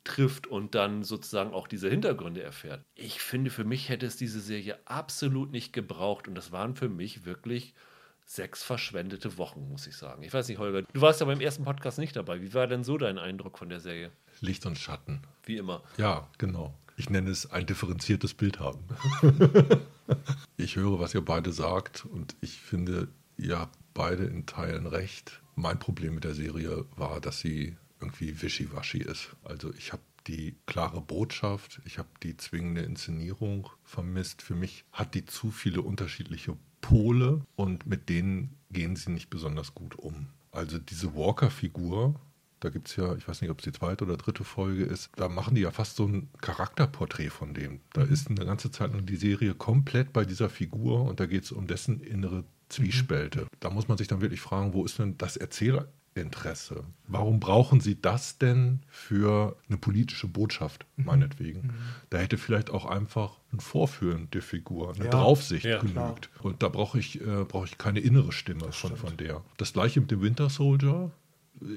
trifft und dann sozusagen auch diese Hintergründe erfährt. Ich finde, für mich hätte es diese Serie absolut nicht gebraucht und das waren für mich wirklich sechs verschwendete Wochen, muss ich sagen. Ich weiß nicht, Holger, du warst ja beim ersten Podcast nicht dabei. Wie war denn so dein Eindruck von der Serie? Licht und Schatten. Wie immer. Ja, genau. Ich nenne es ein differenziertes Bild haben. [LAUGHS] ich höre, was ihr beide sagt und ich finde, ihr habt beide in Teilen recht. Mein Problem mit der Serie war, dass sie irgendwie wischiwaschi ist. Also ich habe die klare Botschaft, ich habe die zwingende Inszenierung vermisst. Für mich hat die zu viele unterschiedliche Pole und mit denen gehen sie nicht besonders gut um. Also diese Walker-Figur da gibt es ja, ich weiß nicht, ob es die zweite oder dritte Folge ist, da machen die ja fast so ein Charakterporträt von dem. Da mhm. ist eine ganze Zeit lang die Serie komplett bei dieser Figur und da geht es um dessen innere Zwiespälte. Mhm. Da muss man sich dann wirklich fragen, wo ist denn das Erzählinteresse? Warum brauchen Sie das denn für eine politische Botschaft, mhm. meinetwegen? Mhm. Da hätte vielleicht auch einfach ein Vorführen der Figur, eine ja. Draufsicht ja, genügt. Klar. Und da brauche ich, äh, brauch ich keine innere Stimme von, von der. Das gleiche mit dem Winter Soldier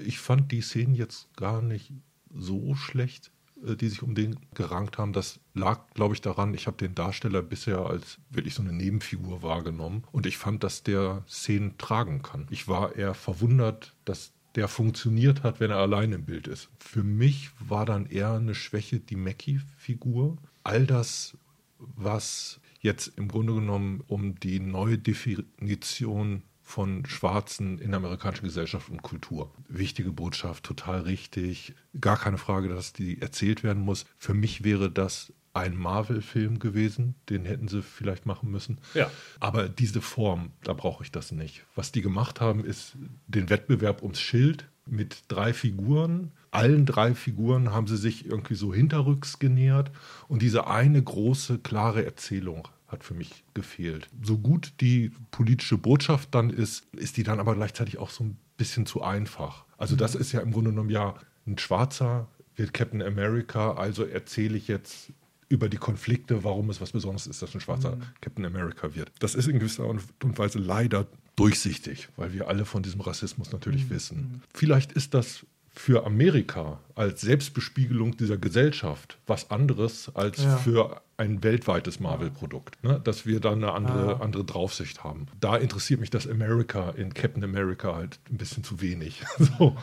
ich fand die Szenen jetzt gar nicht so schlecht, äh, die sich um den gerankt haben. Das lag, glaube ich, daran, ich habe den Darsteller bisher als wirklich so eine Nebenfigur wahrgenommen und ich fand, dass der Szenen tragen kann. Ich war eher verwundert, dass der funktioniert hat, wenn er allein im Bild ist. Für mich war dann eher eine Schwäche die Mackie-Figur. All das, was jetzt im Grunde genommen um die neue Definition von Schwarzen in der amerikanischen Gesellschaft und Kultur. Wichtige Botschaft, total richtig. Gar keine Frage, dass die erzählt werden muss. Für mich wäre das ein Marvel-Film gewesen, den hätten sie vielleicht machen müssen. Ja. Aber diese Form, da brauche ich das nicht. Was die gemacht haben, ist den Wettbewerb ums Schild mit drei Figuren. Allen drei Figuren haben sie sich irgendwie so hinterrücks genähert und diese eine große, klare Erzählung hat für mich gefehlt. So gut die politische Botschaft dann ist, ist die dann aber gleichzeitig auch so ein bisschen zu einfach. Also das ist ja im Grunde genommen ja ein Schwarzer wird Captain America, also erzähle ich jetzt über die Konflikte, warum es was Besonderes ist, dass ein schwarzer mhm. Captain America wird. Das ist in gewisser Art und Weise leider durchsichtig, weil wir alle von diesem Rassismus natürlich mhm. wissen. Vielleicht ist das für Amerika als Selbstbespiegelung dieser Gesellschaft was anderes als ja. für ein weltweites Marvel-Produkt, ne? dass wir da eine andere, ja. andere Draufsicht haben. Da interessiert mich das America in Captain America halt ein bisschen zu wenig. [LAUGHS] so.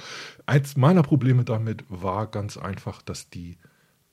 Eins meiner Probleme damit war ganz einfach, dass die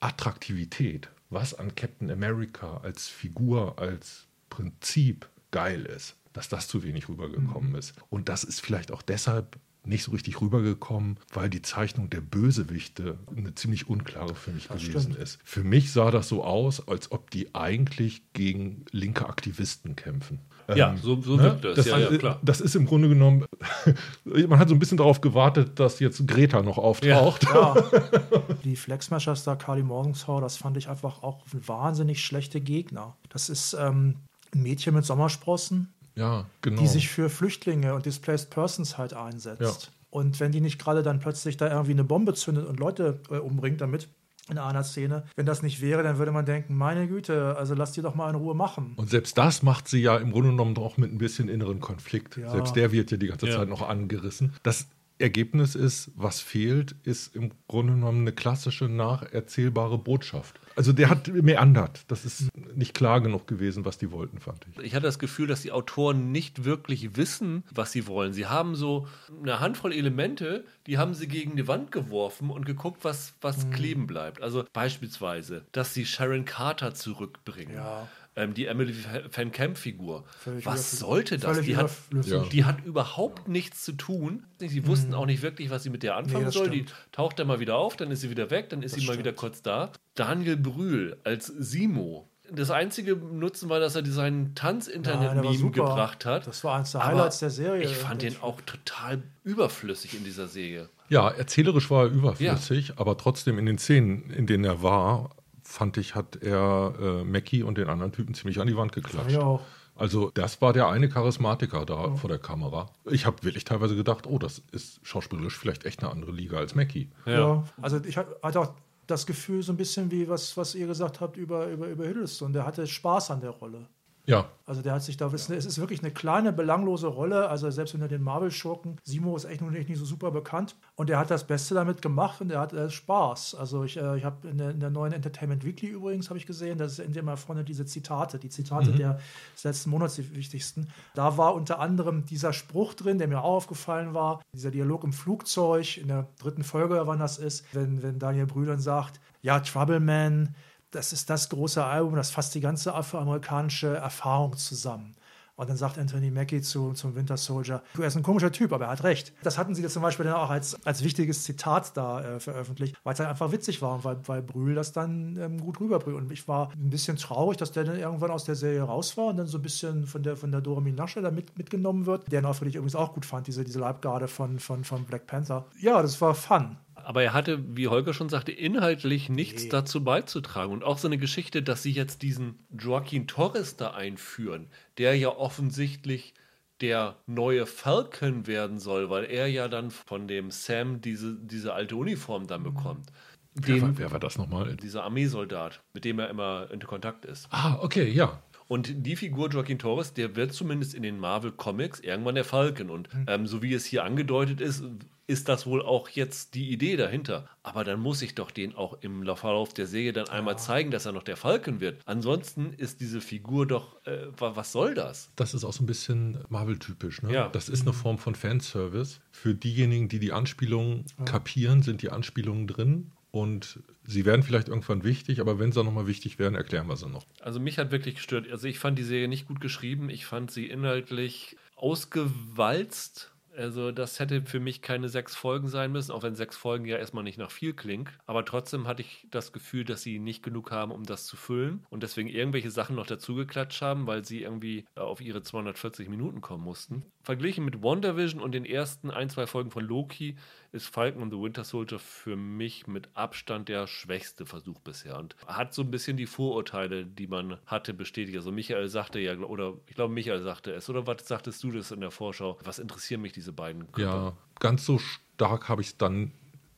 Attraktivität, was an Captain America als Figur, als Prinzip geil ist, dass das zu wenig rübergekommen mhm. ist. Und das ist vielleicht auch deshalb nicht so richtig rübergekommen, weil die Zeichnung der Bösewichte eine ziemlich unklare für mich das gewesen stimmt. ist. Für mich sah das so aus, als ob die eigentlich gegen linke Aktivisten kämpfen. Ja, ähm, so, so ne? wirkt das. Das, ja, ja, klar. das ist im Grunde genommen, [LAUGHS] man hat so ein bisschen darauf gewartet, dass jetzt Greta noch auftaucht. Ja. ja. [LAUGHS] Die Flexmashers da, Carly Morgenthau, das fand ich einfach auch wahnsinnig schlechte Gegner. Das ist ähm, ein Mädchen mit Sommersprossen, ja, genau. die sich für Flüchtlinge und Displaced Persons halt einsetzt. Ja. Und wenn die nicht gerade dann plötzlich da irgendwie eine Bombe zündet und Leute äh, umbringt damit, in einer Szene. Wenn das nicht wäre, dann würde man denken, meine Güte, also lass die doch mal in Ruhe machen. Und selbst das macht sie ja im Grunde genommen auch mit ein bisschen inneren Konflikt. Ja. Selbst der wird ja die ganze ja. Zeit noch angerissen. Das Ergebnis ist, was fehlt, ist im Grunde genommen eine klassische nacherzählbare Botschaft. Also der hat meandert. Das ist nicht klar genug gewesen, was die wollten, fand ich. Ich hatte das Gefühl, dass die Autoren nicht wirklich wissen, was sie wollen. Sie haben so eine Handvoll Elemente, die haben sie gegen die Wand geworfen und geguckt, was, was mhm. kleben bleibt. Also beispielsweise, dass sie Sharon Carter zurückbringen. Ja ähm, die Emily Van Camp-Figur. Was sollte das? Die hat, ja. die hat überhaupt nichts zu tun. Sie wussten mhm. auch nicht wirklich, was sie mit der anfangen nee, soll. Stimmt. Die taucht dann mal wieder auf, dann ist sie wieder weg, dann ist das sie stimmt. mal wieder kurz da. Daniel Brühl als Simo. Das einzige Nutzen war, dass er sein Tanz-Internet-Meme gebracht hat. Das war eins der Highlights der Serie. Ich fand den auch total überflüssig in dieser Serie. Ja, erzählerisch war er überflüssig, ja. aber trotzdem in den Szenen, in denen er war, fand ich, hat er äh, Mackie und den anderen Typen ziemlich an die Wand geklatscht. Ja, auch. Also das war der eine Charismatiker da ja. vor der Kamera. Ich habe wirklich teilweise gedacht, oh, das ist schauspielerisch vielleicht echt eine andere Liga als Mackie. Ja, ja. also ich hatte auch das Gefühl so ein bisschen wie was, was ihr gesagt habt über, über, über Hiddleston. Der hatte Spaß an der Rolle. Ja. Also der hat sich da, es ist wirklich eine kleine, belanglose Rolle. Also selbst unter den Marvel-Schurken, Simo ist echt noch nicht, nicht so super bekannt. Und er hat das Beste damit gemacht und er hat äh, Spaß. Also ich, äh, ich habe in, in, der neuen Entertainment Weekly übrigens, habe ich gesehen, das ist in dem vorne diese Zitate, die Zitate mhm. der des letzten Monats, die wichtigsten. Da war unter anderem dieser Spruch drin, der mir auch aufgefallen war, dieser Dialog im Flugzeug, in der dritten Folge, wann das ist, wenn, wenn Daniel Brühlern sagt, ja, Troubleman, das ist das große Album, das fasst die ganze afroamerikanische Erfahrung zusammen. Und dann sagt Anthony Mackie zu, zum Winter Soldier, du er ist ein komischer Typ, aber er hat recht. Das hatten sie jetzt zum Beispiel dann auch als, als wichtiges Zitat da äh, veröffentlicht, weil es halt einfach witzig war und weil, weil Brühl das dann ähm, gut rüberbringt. Und ich war ein bisschen traurig, dass der dann irgendwann aus der Serie raus war und dann so ein bisschen von der, von der Dora Minasche da mit, mitgenommen wird, der auch ich übrigens auch gut fand, diese, diese Leibgarde von, von, von Black Panther. Ja, das war fun aber er hatte, wie Holger schon sagte, inhaltlich nichts nee. dazu beizutragen. Und auch so eine Geschichte, dass sie jetzt diesen Joaquin Torres da einführen, der ja offensichtlich der neue Falcon werden soll, weil er ja dann von dem Sam diese, diese alte Uniform dann mhm. bekommt. Den, wer, war, wer war das nochmal? Dieser Armeesoldat, mit dem er immer in Kontakt ist. Ah, okay, ja. Und die Figur Joaquin Torres, der wird zumindest in den Marvel Comics irgendwann der Falcon. Und mhm. ähm, so wie es hier angedeutet ist, ist das wohl auch jetzt die Idee dahinter. Aber dann muss ich doch den auch im Verlauf der Serie dann einmal zeigen, dass er noch der Falken wird. Ansonsten ist diese Figur doch, äh, was soll das? Das ist auch so ein bisschen Marvel-typisch. Ne? Ja. Das ist eine Form von Fanservice. Für diejenigen, die die Anspielungen ja. kapieren, sind die Anspielungen drin. Und sie werden vielleicht irgendwann wichtig, aber wenn sie auch nochmal wichtig werden, erklären wir sie noch. Also mich hat wirklich gestört. Also ich fand die Serie nicht gut geschrieben. Ich fand sie inhaltlich ausgewalzt also das hätte für mich keine sechs Folgen sein müssen, auch wenn sechs Folgen ja erstmal nicht nach viel klingt. Aber trotzdem hatte ich das Gefühl, dass sie nicht genug haben, um das zu füllen und deswegen irgendwelche Sachen noch dazugeklatscht haben, weil sie irgendwie auf ihre 240 Minuten kommen mussten. Verglichen mit WandaVision und den ersten ein, zwei Folgen von Loki ist Falcon und the Winter Soldier für mich mit Abstand der schwächste Versuch bisher und hat so ein bisschen die Vorurteile, die man hatte, bestätigt. Also Michael sagte ja, oder ich glaube Michael sagte es, oder was sagtest du das in der Vorschau? Was interessieren mich diese beiden Körper? Ja, ganz so stark habe ich es dann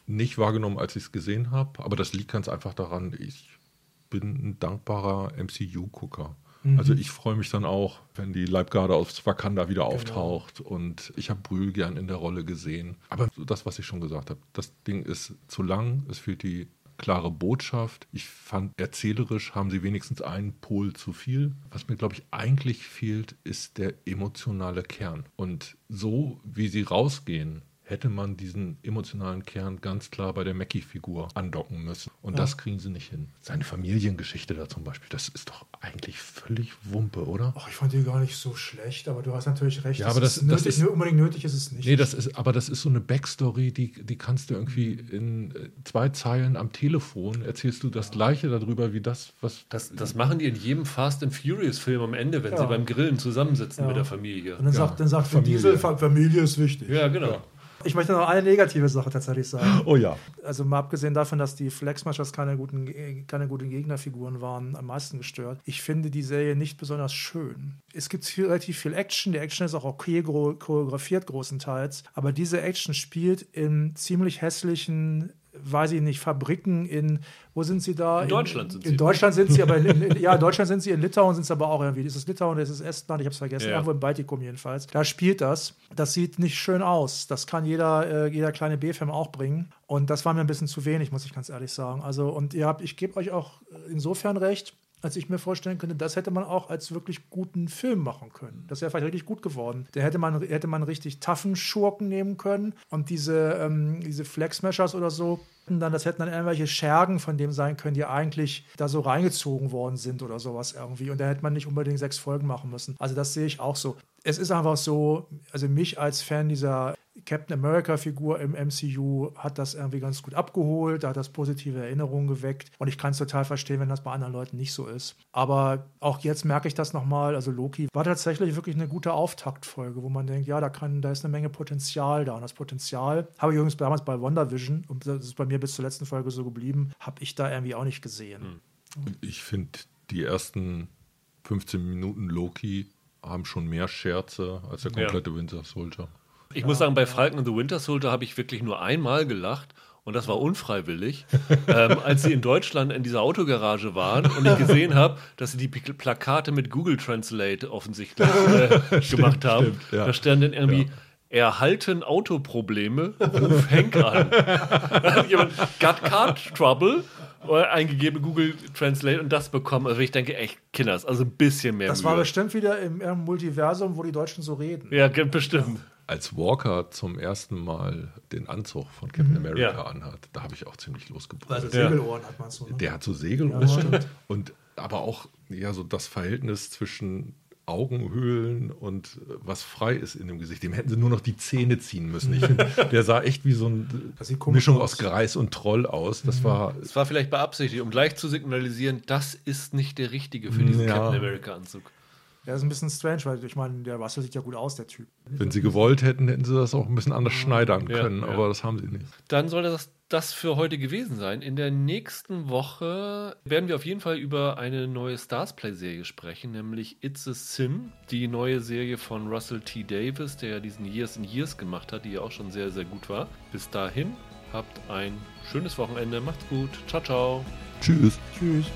nicht wahrgenommen, als ich es gesehen habe, aber das liegt ganz einfach daran, ich bin ein dankbarer MCU-Gucker. Mhm. Also ich freue mich dann auch, wenn die Leibgarde aus Wakanda wieder genau. auftaucht und ich habe Brühl gern in der Rolle gesehen. Aber das, was ich schon gesagt habe, das Ding ist zu lang, es fehlt die klare Botschaft. Ich fand, erzählerisch haben sie wenigstens einen Pol zu viel. Was mir, glaube ich, eigentlich fehlt, ist der emotionale Kern. Und so, wie sie rausgehen, hätte man diesen emotionalen Kern ganz klar bei der Mackie-Figur andocken müssen. Und ja. das kriegen sie nicht hin. Seine Familiengeschichte da zum Beispiel, das ist doch eigentlich völlig Wumpe, oder? Ach, ich fand die gar nicht so schlecht, aber du hast natürlich recht. Ja, aber das, ist, das ist unbedingt nötig ist es nicht. Nee, das ist, aber das ist so eine Backstory, die, die kannst du irgendwie in äh, zwei Zeilen am Telefon erzählst du das Gleiche darüber wie das, was. Das, das machen die in jedem Fast and Furious-Film am Ende, wenn ja. sie beim Grillen zusammensitzen ja. mit der Familie. Und dann sagt, dann sagt Familie. Diesel, Familie ist wichtig. Ja, genau. Ich möchte noch eine negative Sache tatsächlich sagen. Oh ja. Also mal abgesehen davon, dass die Flexmashers keine guten, keine guten Gegnerfiguren waren, am meisten gestört. Ich finde die Serie nicht besonders schön. Es gibt viel, relativ viel Action. Die Action ist auch okay choreografiert großenteils. Aber diese Action spielt in ziemlich hässlichen weiß ich nicht, Fabriken in, wo sind sie da? In Deutschland sind sie. In Deutschland sind sie, aber in, in, [LAUGHS] ja, in Deutschland sind sie, in Litauen sind sie aber auch irgendwie. Ist es Litauen, ist es Estland, ich habe es vergessen, ja. irgendwo im Baltikum jedenfalls. Da spielt das. Das sieht nicht schön aus. Das kann jeder, äh, jeder kleine B-Film auch bringen. Und das war mir ein bisschen zu wenig, muss ich ganz ehrlich sagen. Also, und ihr habt, ich gebe euch auch insofern recht, als ich mir vorstellen könnte, das hätte man auch als wirklich guten Film machen können. Das wäre vielleicht richtig gut geworden. Da hätte man, hätte man richtig taffen Schurken nehmen können und diese, ähm, diese Flex-Mashers oder so, dann, das hätten dann irgendwelche Schergen von dem sein können, die eigentlich da so reingezogen worden sind oder sowas irgendwie. Und da hätte man nicht unbedingt sechs Folgen machen müssen. Also das sehe ich auch so. Es ist einfach so, also mich als Fan dieser Captain America-Figur im MCU hat das irgendwie ganz gut abgeholt, da hat das positive Erinnerungen geweckt und ich kann es total verstehen, wenn das bei anderen Leuten nicht so ist. Aber auch jetzt merke ich das nochmal, also Loki war tatsächlich wirklich eine gute Auftaktfolge, wo man denkt, ja, da, kann, da ist eine Menge Potenzial da und das Potenzial habe ich übrigens damals bei WandaVision und das ist bei mir bis zur letzten Folge so geblieben, habe ich da irgendwie auch nicht gesehen. Hm. Ich finde die ersten 15 Minuten Loki haben schon mehr Scherze als der komplette ja. Winter Soldier. Ich muss sagen, bei Falcon and the Winter Soldier habe ich wirklich nur einmal gelacht und das war unfreiwillig, [LAUGHS] ähm, als sie in Deutschland in dieser Autogarage waren und ich gesehen habe, dass sie die Plakate mit Google Translate offensichtlich äh, [LAUGHS] stimmt, gemacht haben. Stimmt, ja. Da stand dann irgendwie. Ja. Erhalten Autoprobleme, ruf Henk an. [LAUGHS] da hat jemand Got Card Trouble eingegeben, Google Translate und das bekommen. Also ich denke, echt, Kinders, also ein bisschen mehr. Das Mühe. war bestimmt wieder im, im Multiversum, wo die Deutschen so reden. Ja, bestimmt als Walker zum ersten Mal den Anzug von Captain mhm. America ja. anhat, da habe ich auch ziemlich losgebrüllt. Also Segelohren hat man so. Ne? Der hat so Segelohren. Ja, und aber auch ja so das Verhältnis zwischen Augenhöhlen und äh, was frei ist in dem Gesicht. Dem hätten sie nur noch die Zähne ziehen müssen. Ich find, [LAUGHS] der sah echt wie so eine Mischung aus. aus Greis und Troll aus. Das mhm. war. Es war vielleicht beabsichtigt, um gleich zu signalisieren, das ist nicht der richtige für diesen ja. Captain America Anzug. Ja, ist ein bisschen strange, weil ich meine, der Russell sieht ja gut aus, der Typ. Wenn sie gewollt hätten, hätten sie das auch ein bisschen anders schneidern können, ja, ja. aber das haben sie nicht. Dann sollte das, das für heute gewesen sein. In der nächsten Woche werden wir auf jeden Fall über eine neue Starsplay-Serie sprechen, nämlich It's a Sin, die neue Serie von Russell T. Davis, der ja diesen Years in Years gemacht hat, die ja auch schon sehr, sehr gut war. Bis dahin, habt ein schönes Wochenende, macht's gut, ciao, ciao. Tschüss. Tschüss.